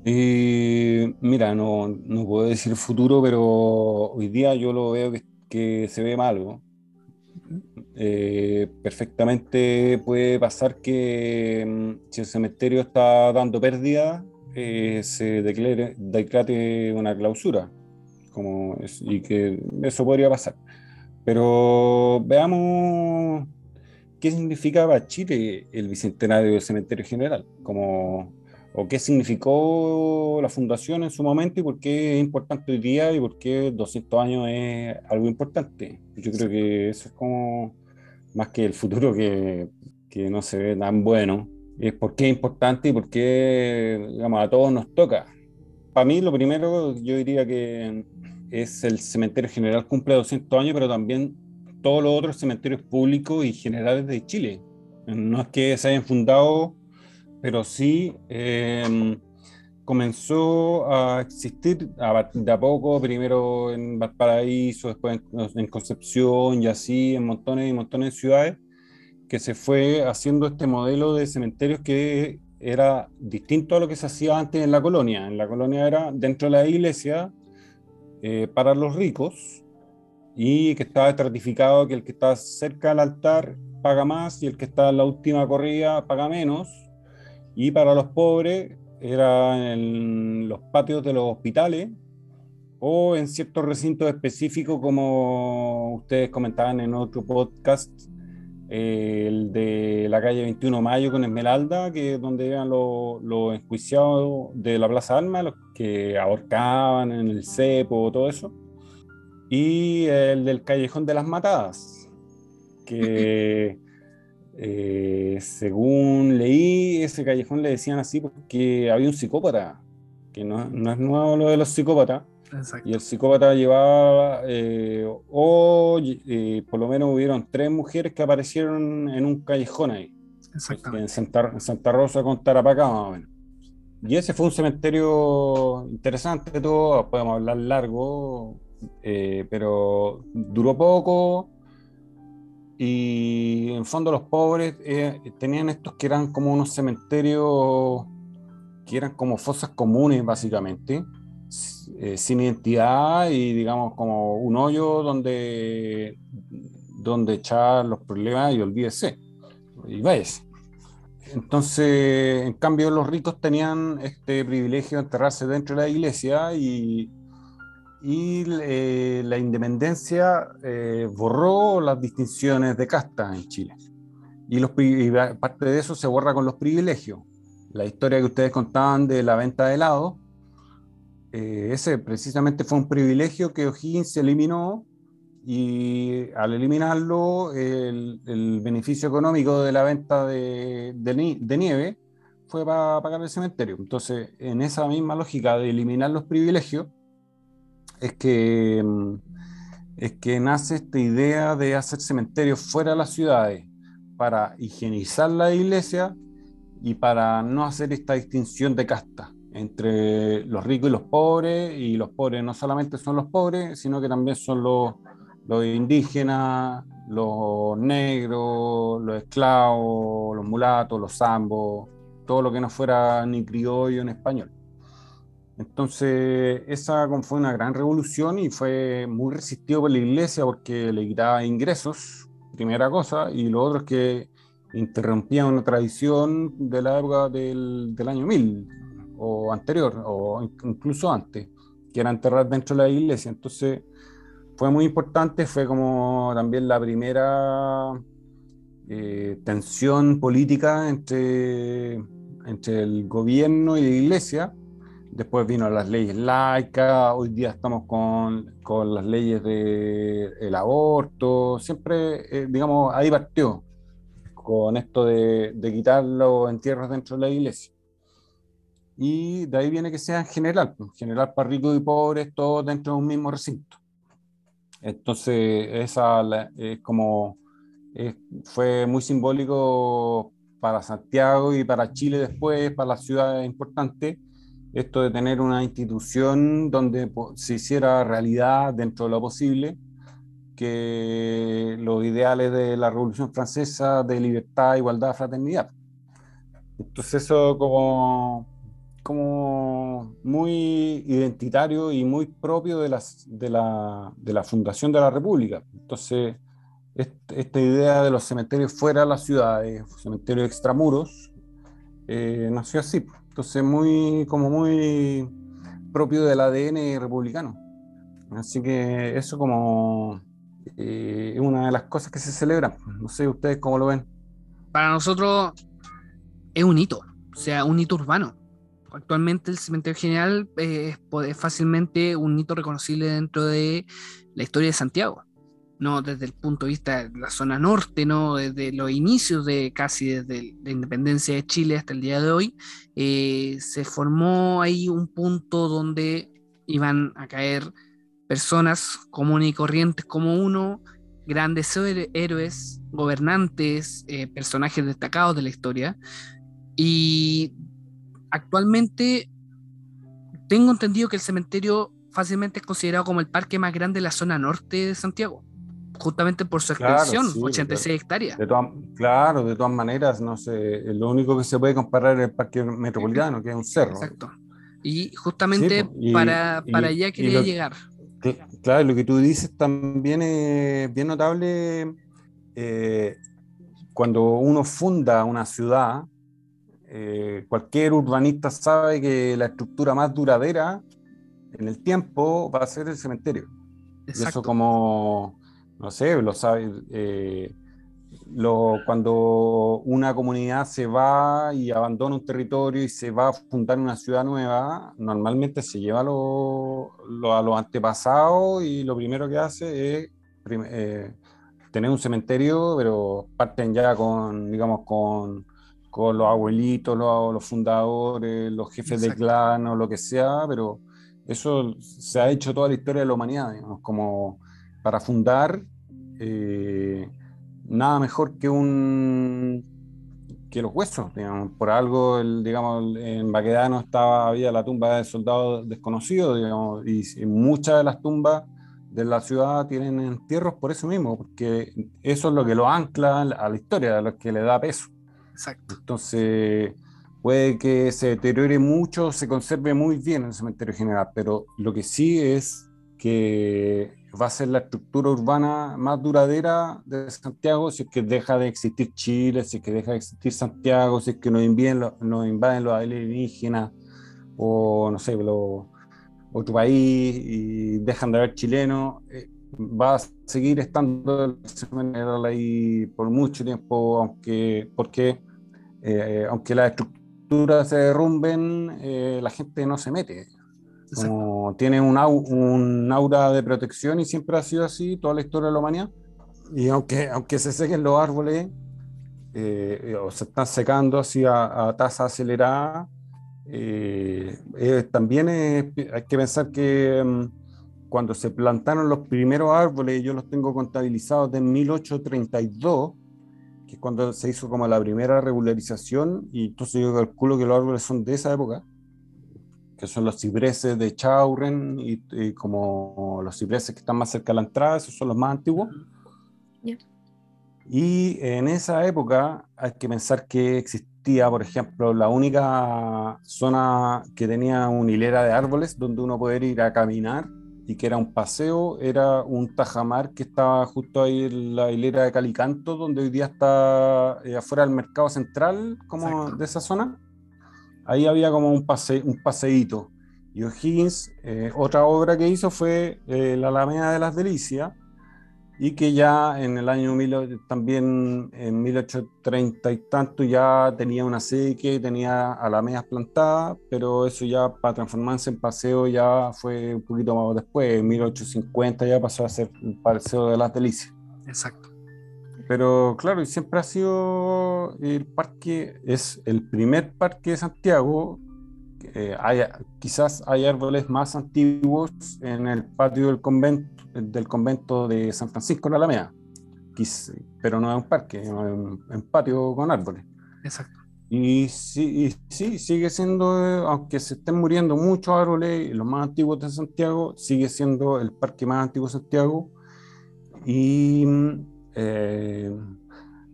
Eh, mira, no, no, puedo decir futuro, pero hoy día yo lo veo que, se ve mal. Eh, perfectamente puede pasar que mm, si el cementerio está dando pérdida, eh, se declare, declare una clausura. Como y que eso podría pasar. Pero veamos qué significa para Chile el bicentenario del cementerio general, como, o qué significó la fundación en su momento y por qué es importante hoy día y por qué 200 años es algo importante. Yo creo que eso es como más que el futuro que, que no se ve tan bueno, es por qué es importante y por qué digamos, a todos nos toca. Para mí lo primero yo diría que es el cementerio general cumple 200 años, pero también todos los otros cementerios públicos y generales de Chile. No es que se hayan fundado, pero sí em, comenzó a existir de a poco, primero en Valparaíso, después en, Concepción y así, en montones y montones de ciudades, que se fue haciendo este modelo de cementerios que era distinto a lo que se hacía antes en la colonia. En la colonia era dentro de la iglesia, eh, para los ricos y que estaba estratificado que el que está cerca del altar paga más y el que está en la última corrida paga menos. Y para los pobres era en los patios de los hospitales o en ciertos recintos específicos como ustedes comentaban en otro podcast, el de la calle 21 de Mayo con Esmeralda, que es donde eran los, los enjuiciados de la Plaza Alma, los que ahorcaban en el cepo, todo eso. Y el del Callejón de las Matadas, que eh, según leí, ese callejón le decían así porque había un psicópata, que no, no es nuevo lo de los psicópatas, y el psicópata llevaba, eh, o eh, por lo menos hubieron tres mujeres que aparecieron en un callejón ahí. En Santa, Santa, Rosa con Tarapacá, más o menos. Y ese fue un cementerio interesante, todo, podemos hablar largo, eh, pero duró poco. Y en fondo los pobres tenían estos que eran como unos cementerios que eran como fosas comunes, básicamente eh, sin identidad y digamos como un hoyo donde, donde echar los problemas y olvídese. Y váyase. Entonces, en cambio, los ricos tenían este privilegio de enterrarse dentro de la iglesia y, y eh, la independencia eh, borró las distinciones de casta en Chile. Y, los, parte de eso se borra con los privilegios. La historia que ustedes contaban de la venta de helado, eh, ese precisamente fue un privilegio que O'Higgins eliminó y al eliminarlo el, beneficio económico de la venta de, de nieve fue para pagar el cementerio. Entonces, en esa misma lógica de eliminar los privilegios, es que, es que nace esta idea de hacer cementerios fuera de las ciudades para higienizar la iglesia y para no hacer esta distinción de casta entre los ricos y los pobres, y los pobres no solamente son los pobres, sino que también son los, los indígenas, los negros, los esclavos, los mulatos, los zambos, todo lo que no fuera ni criollo en español. Entonces, esa fue una gran revolución y fue muy resistido por la iglesia porque le quitaba ingresos, primera cosa, y lo otro es que interrumpía una tradición de la época del, año 1000 o anterior, o incluso antes, que era enterrar dentro de la iglesia. Entonces, fue muy importante, fue como también la primera eh, tensión política entre, entre el gobierno y la iglesia Después vino las leyes laicas, hoy día estamos con, con las leyes del el aborto, siempre, eh, digamos, ahí partió con esto de, de, quitar los entierros dentro de la iglesia. Y de ahí viene que sea en general, en general para ricos y pobres, todos dentro de un mismo recinto. Entonces, esa es como, fue muy simbólico para Santiago y para Chile después, para las ciudades importantes, esto de tener una institución donde se hiciera realidad dentro de lo posible que los ideales de la Revolución Francesa de libertad, igualdad, fraternidad. Entonces eso como, como muy identitario y muy propio de, las, de, la, de la fundación de la República. Entonces esta idea de los cementerios fuera de las ciudades, cementerios extramuros, eh, nació así. Entonces, muy, como muy propio del ADN republicano. Así que eso como eh, es una de las cosas que se celebran. No sé ustedes cómo lo ven. Para nosotros es un hito, o sea, un hito urbano. Actualmente el cementerio general es fácilmente un hito reconocible dentro de la historia de Santiago no desde el punto de vista de la zona norte, no desde los inicios de casi desde la independencia de Chile hasta el día de hoy, eh, se formó ahí un punto donde iban a caer personas comunes y corrientes como uno, grandes héroes, gobernantes, eh, personajes destacados de la historia. Y actualmente tengo entendido que el cementerio fácilmente es considerado como el parque más grande de la zona norte de Santiago justamente por su extensión, 86 hectáreas. claro, de todas maneras, no sé, lo único que se puede comparar es el parque metropolitano, que es un cerro. Exacto. Y justamente para, para allá quería llegar. Claro, lo que tú dices también es bien notable eh, cuando uno funda una ciudad, eh, cualquier urbanista sabe que la estructura más duradera en el tiempo va a ser el cementerio. Exacto. eso como no sé, lo sabe, eh, lo, cuando una comunidad se va y abandona un territorio y se va a fundar una ciudad nueva, normalmente se lleva lo, a los antepasados y lo primero que hace es eh, tener un cementerio, pero parten ya con, digamos, con, con los abuelitos, los, los, fundadores, los jefes de clan o lo que sea, pero eso se ha hecho toda la historia de la humanidad, digamos, como para fundar, eh, nada mejor que un que los huesos, digamos. Por algo, el, digamos, en Baquedano estaba, había la tumba de soldados desconocidos, digamos, y, muchas de las tumbas de la ciudad tienen entierros por eso mismo, porque eso es lo que lo ancla a la historia, lo que le da peso. Exacto. Entonces, puede que se deteriore mucho, se conserve muy bien en el cementerio general, pero lo que sí es que va a ser la estructura urbana más duradera de Santiago si es que deja de existir Chile, si es que deja de existir Santiago, si es que nos invaden, nos invaden los alienígenas o no sé, otro país y dejan de haber chilenos, eh, va a seguir estando ahí por mucho tiempo, aunque, porque, eh, aunque las estructuras se derrumben, eh, la gente no se mete. Como tiene un, un, aura de protección y siempre ha sido así toda la historia de la humanidad. Y aunque, aunque se sequen los árboles, eh, o se están secando así a, a tasa acelerada, también hay que pensar que mm, cuando se plantaron los primeros árboles, yo los tengo contabilizados de 1832, que es cuando se hizo como la primera regularización, y entonces yo calculo que los árboles son de esa época, que son los cipreses de Chaurren y, como los cipreses que están más cerca de la entrada, esos son los más antiguos. Y en esa época hay que pensar que existía, por ejemplo, la única zona que tenía una hilera de árboles donde uno puede ir a caminar y que era un paseo, era un tajamar que estaba justo ahí en la hilera de Calicanto, donde hoy día está eh, afuera del mercado central, como de esa zona. Ahí había como un, pase, un paseíto. Y O'Higgins, eh, otra obra que hizo fue eh, La Alameda de las Delicias, y que ya en el año también en 1830 y tanto ya tenía una seque, tenía alamedas plantadas, pero eso ya para transformarse en paseo ya fue un poquito más después, en 1850 ya pasó a ser el paseo de las delicias. Exacto. Pero claro, siempre ha sido el parque, es el primer parque de Santiago. Eh, hay, quizás hay árboles más antiguos en el patio del convento del convento de San Francisco en Alameda, pero no es un parque, es un, patio con árboles. Exacto. Y sí, sí, sigue siendo, aunque se estén muriendo muchos árboles, los más antiguos de Santiago, sigue siendo el parque más antiguo de Santiago. Y eh,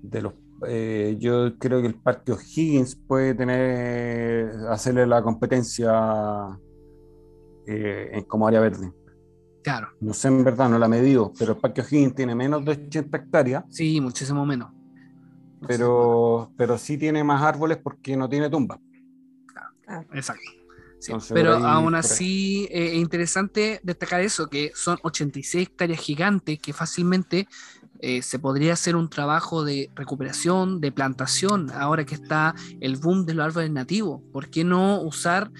de los, eh, yo creo que el parque O'Higgins puede tener, hacerle la competencia eh, como área verde. Claro. No sé en verdad, no la he medido, pero el Parque O'Higgins tiene menos de 80 hectáreas. Sí, muchísimo menos. Pero, pero sí tiene más árboles porque no tiene tumba. exacto. pero aún así eh, es interesante destacar eso, que son 86 hectáreas gigantes que fácilmente eh, se podría hacer un trabajo de recuperación, de plantación, ahora que está el boom de los árboles nativos. ¿Por qué no usar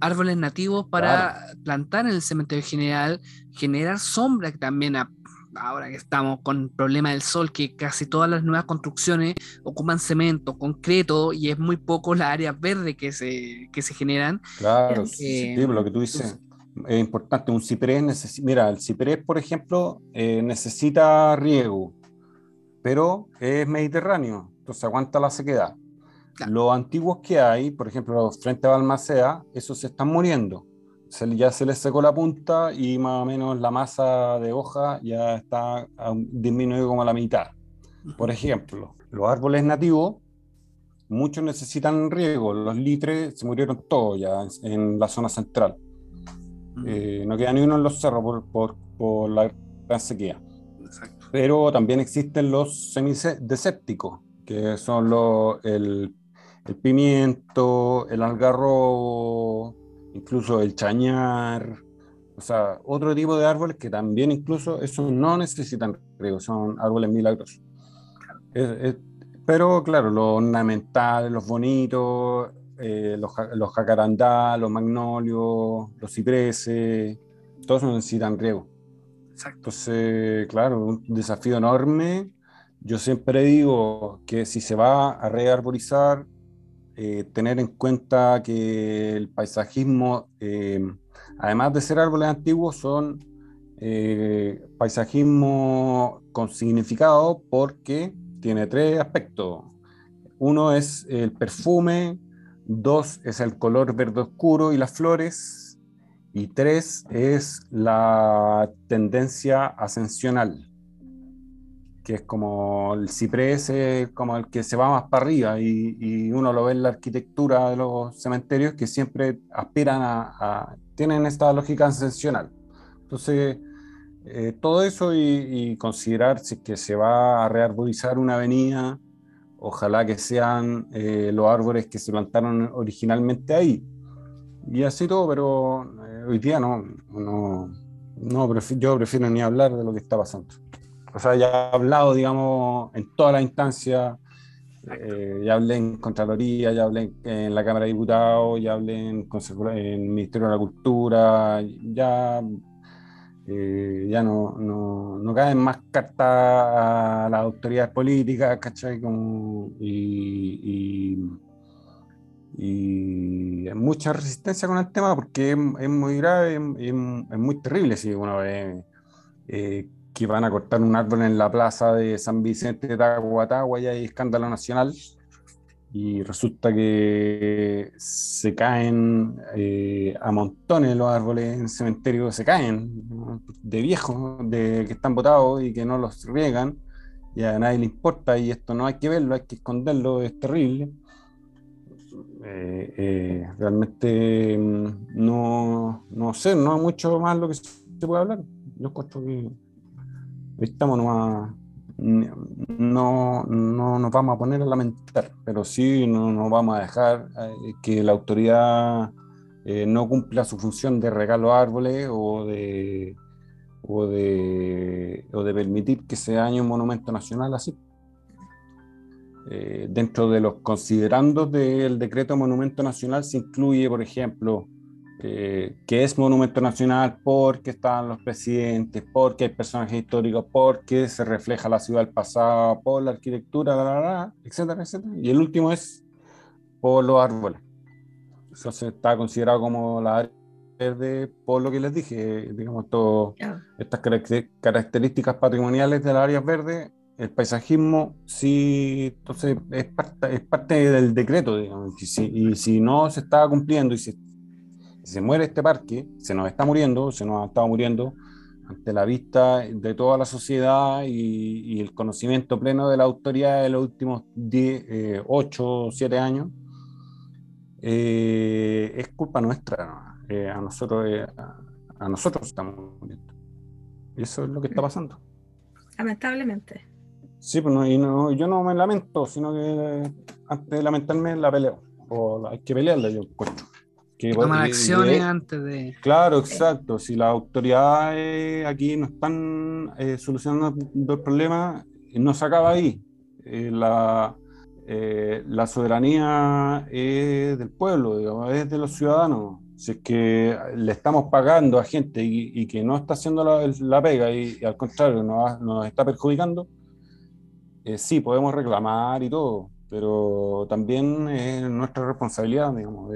árboles nativos para plantar en el cementerio general, generar sombra que también ahora que estamos con el problema del sol, que casi todas las nuevas construcciones ocupan cemento, concreto y es muy poco la área verde que se, que se generan. Claro, sí, eh, lo que tú dices es importante. Un ciprés necesita, mira, el ciprés, por ejemplo, eh, necesita riego, pero es mediterráneo, entonces aguanta la sequedad. Los antiguos que hay, por ejemplo, frente a Balmacea, esos se están muriendo. Se, ya se les secó la punta y más o menos la masa de hoja ya está disminuido como a la mitad. Por ejemplo, los árboles nativos, muchos necesitan riego. Los litres se murieron todos ya en, la zona central. Eh, no queda ni uno en los cerros por, por, la gran sequía. Pero también existen los semidesépticos, que son los, el el pimiento, el algarrobo, incluso el chañar, o sea, otro tipo de árboles que también incluso eso no necesitan riego, son árboles milagrosos. pero claro, los ornamentales, los bonitos, eh, los, los jacarandá, los magnolios, los cipreses, todos necesitan riego. Entonces, claro, un desafío enorme. Yo siempre digo que si se va a rearborizar, eh, tener en cuenta que el paisajismo, eh, además de ser árboles antiguos, son eh, paisajismo con significado porque tiene tres aspectos. Uno es el perfume, dos es el color verde oscuro y las flores, y tres es la tendencia ascensional que es como el ciprés, como el que se va más para arriba y, uno lo ve en la arquitectura de los cementerios que siempre aspiran a, tienen esta lógica ascensional. Entonces, eh, todo eso y, considerar si que se va a rearborizar una avenida, ojalá que sean eh, los árboles que se plantaron originalmente ahí. Y así todo, pero eh, hoy día no, no, no yo prefiero ni hablar de lo que está pasando. O sea, ya he hablado, digamos, en todas las instancias, eh, ya hablé en Contraloría, ya hablé en, la Cámara de Diputados, ya hablé en, en el Ministerio de la Cultura, ya eh, ya no, no, no, caen más cartas a las autoridades políticas, ¿cachai? Y, y, hay mucha resistencia con el tema porque es, muy grave, es, muy terrible si uno ve eh, que van a cortar un árbol en la plaza de San Vicente de Tahuatahua y hay escándalo nacional y resulta que se caen eh, a montones los árboles en el cementerio, se caen de viejos, de que están botados y que no los riegan, y a nadie le importa, y esto no hay que verlo, hay que esconderlo, es terrible. Eh, eh, realmente mm, no, no sé, no hay mucho más lo que se puede hablar. Yo encuentro que estamos nomás no, no nos vamos a poner a lamentar, pero sí no nos vamos a dejar eh, que la autoridad eh, no cumpla su función de regalo árboles o de, o de, o de permitir que se dañe un monumento nacional así. Eh, dentro de los considerandos del decreto de monumento nacional se incluye, por ejemplo, eh, que es monumento nacional porque están los presidentes, porque hay personajes históricos, porque se refleja la ciudad del pasado, por la arquitectura, etcétera, etcétera. Y el último es por los árboles. Se está considerado como la área verde por lo que les dije, digamos, todas estas características patrimoniales de las áreas verdes, el paisajismo sí, entonces es parte, es parte del decreto, digamos, y si, y si no se está cumpliendo y si si se muere este parque, se nos está muriendo, se nos ha estado muriendo ante la vista de toda la sociedad y, el conocimiento pleno de la autoridad de los últimos 10, 8 o 7 años, eh, es culpa nuestra. Eh, a, nosotros, eh, a, nosotros estamos muriendo. Y eso es lo que está pasando. Lamentablemente. Sí, pues y no, yo no me lamento, sino que antes de lamentarme la peleo. O hay que pelearla, yo encuentro. Que toman acciones antes de. Claro, exacto. Si las autoridades aquí no están eh, solucionando el problema, no se acaba ahí. Eh, la, eh, la, soberanía es del pueblo, es de los ciudadanos. Si es que le estamos pagando a gente y, que no está haciendo la, pega y, al contrario nos, nos, está perjudicando, sí, podemos reclamar y todo, pero también es nuestra responsabilidad, digamos,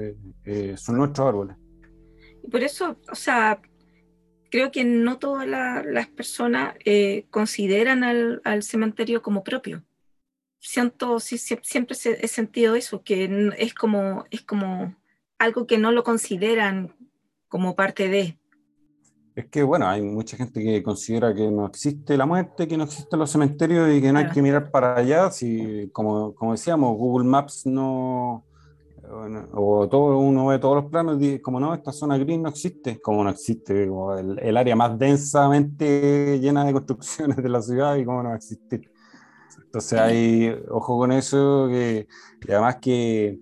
son nuestros árboles. Y por eso, o sea, creo que no todas las personas eh, consideran al, al, cementerio como propio. Siento, sí, siempre he sentido eso, que es como, es como algo que no lo consideran como parte de. Es que, bueno, hay mucha gente que considera que no existe la muerte, que no existen los cementerios y que no hay que mirar para allá. Si, como, como decíamos, Google Maps no, o todo uno ve todos los planos y dice, como no, esta zona gris no existe, como no existe el, área más densamente llena de construcciones de la ciudad y cómo no va a existir. Entonces hay, ojo con eso, que, y además que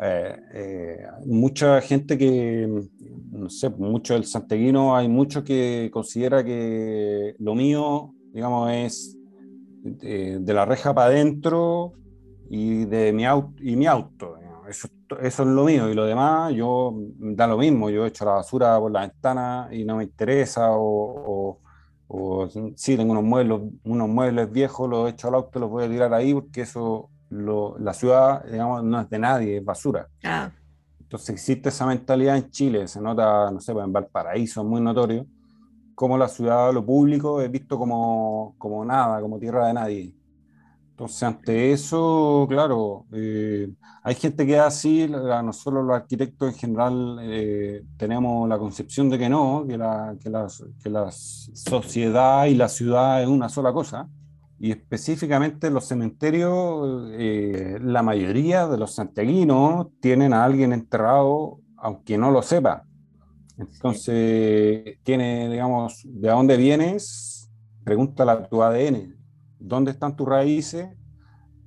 eh, eh, mucha gente que, no sé, mucho del santeguino, hay mucho que considera que lo mío, digamos, es de, la reja para adentro y de mi auto, y mi auto. Eso, eso, es lo mío y lo demás, yo da lo mismo, yo echo la basura por la ventana y no me interesa o, o, sí, tengo unos muebles, unos muebles viejos, los echo al auto, los voy a tirar ahí porque eso, lo, la ciudad, digamos, no es de nadie, es basura. Ah. Entonces existe esa mentalidad en Chile, se nota, no sé, pues, en Valparaíso, es muy notorio, como la ciudad, lo público es visto como, como nada, como tierra de nadie. Entonces, ante eso, claro, eh, hay gente que es así, nosotros los arquitectos en general eh, tenemos la concepción de que no, que la, que, la, que la sociedad y la ciudad es una sola cosa y específicamente los cementerios, eh, la mayoría de los santiaguinos tienen a alguien enterrado, aunque no lo sepa. Entonces, tiene, digamos, ¿de dónde vienes? Pregúntale tu ADN, ¿dónde están tus raíces?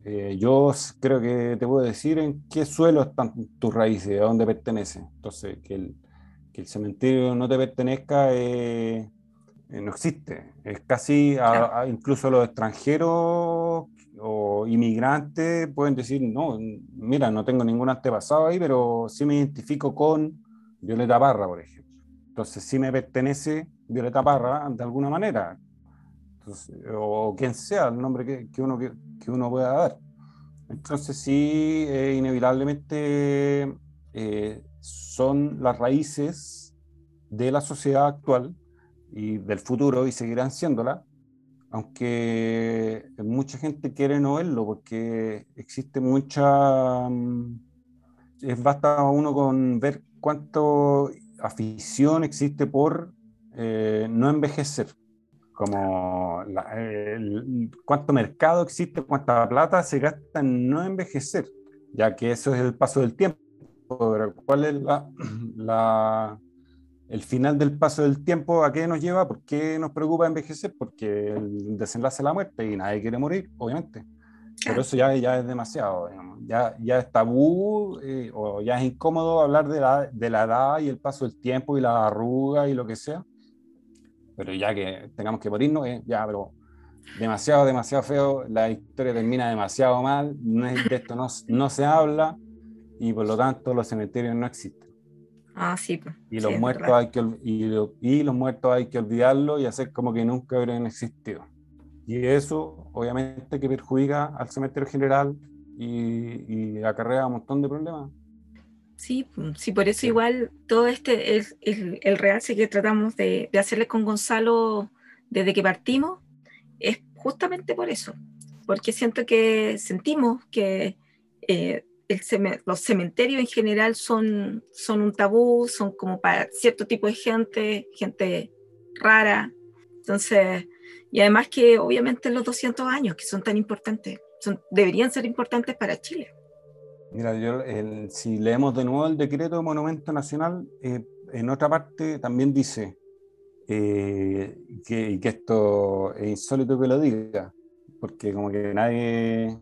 Eh, yo creo que te puedo decir en qué suelo están tus raíces, a dónde pertenecen. Entonces, que, que el cementerio no te pertenezca eh, no existe. Es casi, incluso los extranjeros o inmigrantes pueden decir, no, mira, no tengo ningún antepasado ahí, pero sí me identifico con Violeta Parra, por ejemplo. Entonces sí me pertenece Violeta Parra de alguna manera. o quien sea el nombre que, uno, que, uno pueda dar. Entonces sí, inevitablemente eh, son las raíces de la sociedad actual y del futuro y seguirán siéndola, aunque mucha gente quiere no verlo porque existe mucha... Mm, es basta uno con ver cuánto afición existe por eh, no envejecer, como cuánto mercado existe, cuánta plata se gasta en no envejecer, ya que eso es el paso del tiempo. ¿cuál es la, el final del paso del tiempo? ¿A qué nos lleva? ¿Por qué nos preocupa envejecer? Porque el desenlace es la muerte y nadie quiere morir, obviamente. Pero eso ya, ya es demasiado, Ya, ya es tabú eh, o ya es incómodo hablar de la, de la edad y el paso del tiempo y la arruga y lo que sea. Pero ya que tengamos que morirnos, eh, ya, pero demasiado, demasiado feo, la historia termina demasiado mal, no de esto no, no se habla y por lo tanto los cementerios no existen. Ah, sí. Y, los muertos hay que, y, y, los muertos hay que olvidarlo y hacer como que nunca hubieran existido. Y eso, obviamente, que perjudica al cementerio general y, y acarrea un montón de problemas. Sí, sí, por eso igual todo este, el, el, el realce que tratamos de, de, hacerle con Gonzalo desde que partimos, es justamente por eso, porque siento que sentimos que eh, el, los cementerios en general son, son un tabú, son como para cierto tipo de gente, gente rara, entonces y además que obviamente los 200 años que son tan importantes, son, deberían ser importantes para Chile. Mira, yo, si leemos de nuevo el decreto de Monumento Nacional, eh, en otra parte también dice eh, que, que, esto es insólito que lo diga, porque como que nadie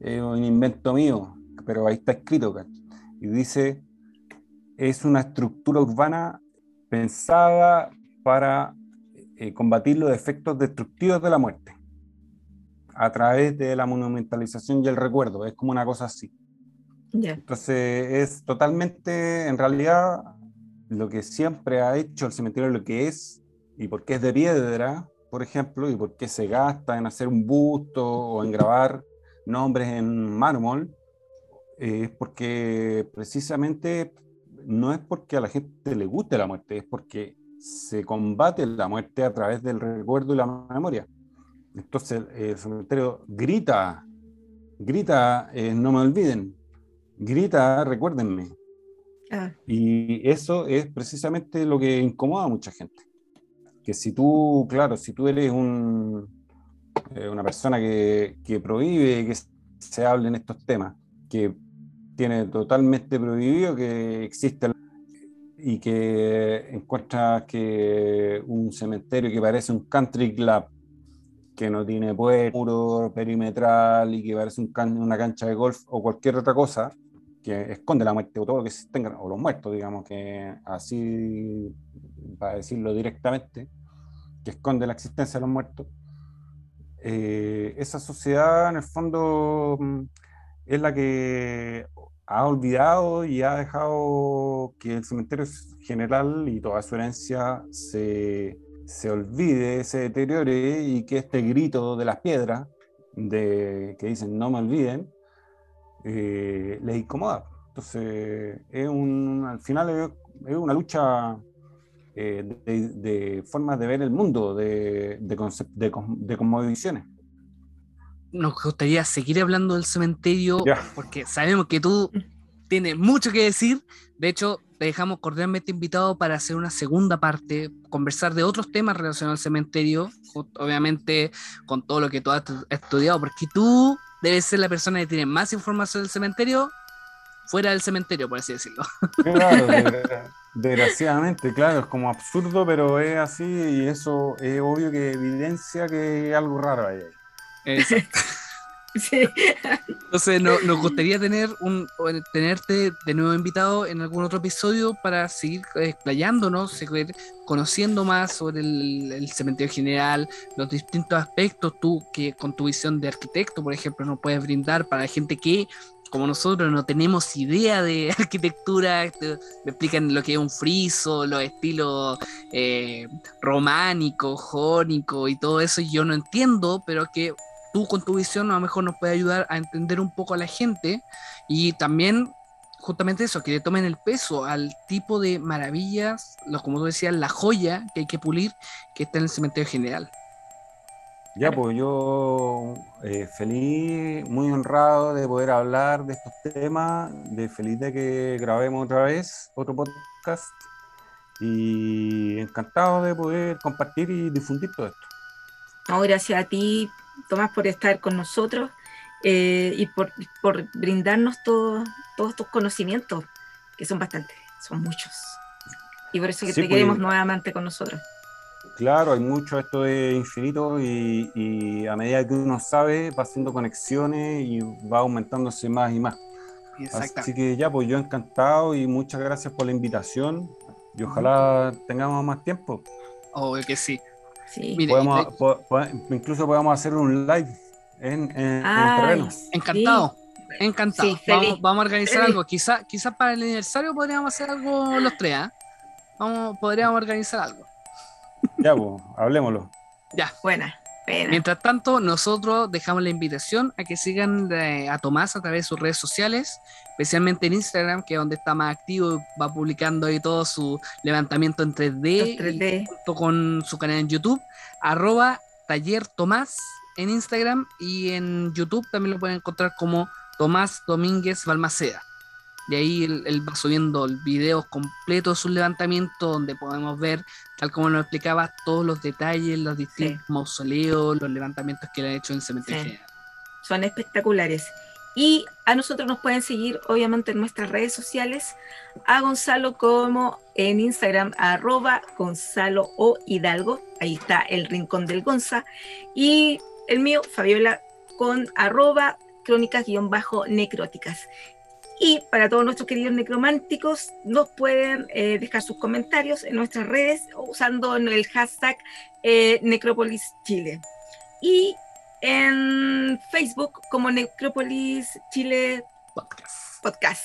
es un invento mío, pero ahí está escrito, y dice, es una estructura urbana pensada para eh, combatir los efectos destructivos de la muerte a través de la monumentalización y el recuerdo. Es como una cosa así. Entonces es totalmente, en realidad, lo que siempre ha hecho el cementerio, lo que es, y por qué es de piedra, por ejemplo, y por qué se gasta en hacer un busto o en grabar nombres en mármol, es porque precisamente no es porque a la gente le guste la muerte, es porque se combate la muerte a través del recuerdo y la memoria. Entonces el cementerio grita, grita, eh, no me olviden, grita, recuérdenme. Ah. Y eso es precisamente lo que incomoda a mucha gente. Que si tú, claro, si tú eres un, eh, una persona que, que prohíbe que se hablen estos temas, que tiene totalmente prohibido que exista y que encuentras que un cementerio que parece un country club, que no tiene puerto, perimetral y que parece un una cancha de golf o cualquier otra cosa, que esconde la muerte o todo lo que se tenga, o los muertos, digamos, que así, para decirlo directamente, que esconde la existencia de los muertos. Eh, esa sociedad, en el fondo, mm, es la que ha olvidado y ha dejado que el cementerio general y toda su herencia se, se olvide, se deteriore y que este grito de las piedras de, que dicen no me olviden, eh, les incomoda. Entonces, es un, al final es, una lucha eh, de, formas de ver el mundo, de, de, de, de visiones nos gustaría seguir hablando del cementerio porque sabemos que tú tienes mucho que decir. De hecho, te dejamos cordialmente invitado para hacer una segunda parte, conversar de otros temas relacionados al cementerio, obviamente con todo lo que tú has estudiado, porque tú debes ser la persona que tiene más información del cementerio fuera del cementerio, por así decirlo. Claro, desgraciadamente, claro, es como absurdo, pero es así y eso es obvio que evidencia que hay algo raro ahí. Exacto. Sí. Entonces, nos gustaría tener un, tenerte de nuevo invitado en algún otro episodio para seguir explayándonos, seguir conociendo más sobre el, cementerio general, los distintos aspectos, tú que con tu visión de arquitecto, por ejemplo, nos puedes brindar para la gente que como nosotros no tenemos idea de arquitectura, me explican lo que es un friso, los estilos eh, románico, jónico y todo eso, y yo no entiendo, pero que tú con tu visión a lo mejor nos puede ayudar a entender un poco a la gente y también justamente eso, que le tomen el peso al tipo de maravillas, los, como tú decías, la joya que hay que pulir que está en el cementerio general. Ya, pues yo eh, feliz, muy honrado de poder hablar de estos temas, de feliz de que grabemos otra vez otro podcast y encantado de poder compartir y difundir todo esto. No, gracias a ti, Tomás, por estar con nosotros eh, y por, brindarnos todos tus conocimientos, que son bastantes, son muchos. Y por eso que te pues, queremos nuevamente con nosotros. Claro, hay mucho, esto de infinito y, a medida que uno sabe va haciendo conexiones y va aumentándose más y más. Así que ya, pues yo encantado y muchas gracias por la invitación y ojalá tengamos más tiempo. Obvio que sí. Sí. incluso podemos hacer un live en, en, terreno. Encantado. Encantado. vamos, a organizar algo. Quizás quizá para el aniversario podríamos hacer algo los tres. ¿ah? Vamos, podríamos organizar algo. Ya, pues, hablemoslo. Ya. Buena. Mientras tanto, nosotros dejamos la invitación a que sigan eh, a Tomás a través de sus redes sociales, especialmente en Instagram, que es donde está más activo, va publicando ahí todo su levantamiento en 3D, junto con su canal en YouTube, arroba taller Tomás en Instagram y en YouTube también lo pueden encontrar como Tomás Domínguez Balmaceda. De ahí él, va subiendo videos completos de su levantamiento donde podemos ver, tal como nos explicaba, todos los detalles, los distintos mausoleos, los levantamientos que le ha hecho en cementerio. Son espectaculares. Y a nosotros nos pueden seguir, obviamente, en nuestras redes sociales. A Gonzalo como en Instagram, arroba Gonzalo o Hidalgo. Ahí está el rincón del Gonza. Y el mío, Fabiola, con arroba crónicas-necróticas. Y para todos nuestros queridos necrománticos, nos pueden eh, dejar sus comentarios en nuestras redes usando el hashtag eh, Necrópolis Chile. Y en Facebook como Necrópolis Chile Podcast.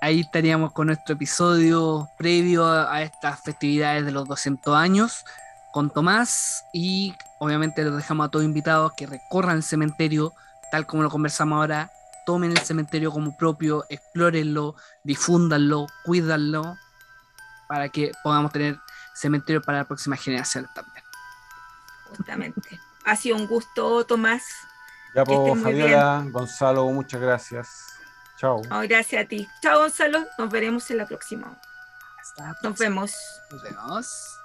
Ahí estaríamos con nuestro episodio previo a estas festividades de los 200 años con Tomás y obviamente los dejamos a todos invitados que recorran el cementerio tal como lo conversamos ahora tomen el cementerio como propio, explórenlo, difúndanlo, cuídanlo, para que podamos tener cementerio para la próxima generación también. Justamente. Ha sido un gusto, Tomás. Ya, pues, Fabiola, Gonzalo, muchas gracias. Chao. gracias a ti. Chao, Gonzalo. Nos veremos en la próxima. Nos vemos. Nos vemos.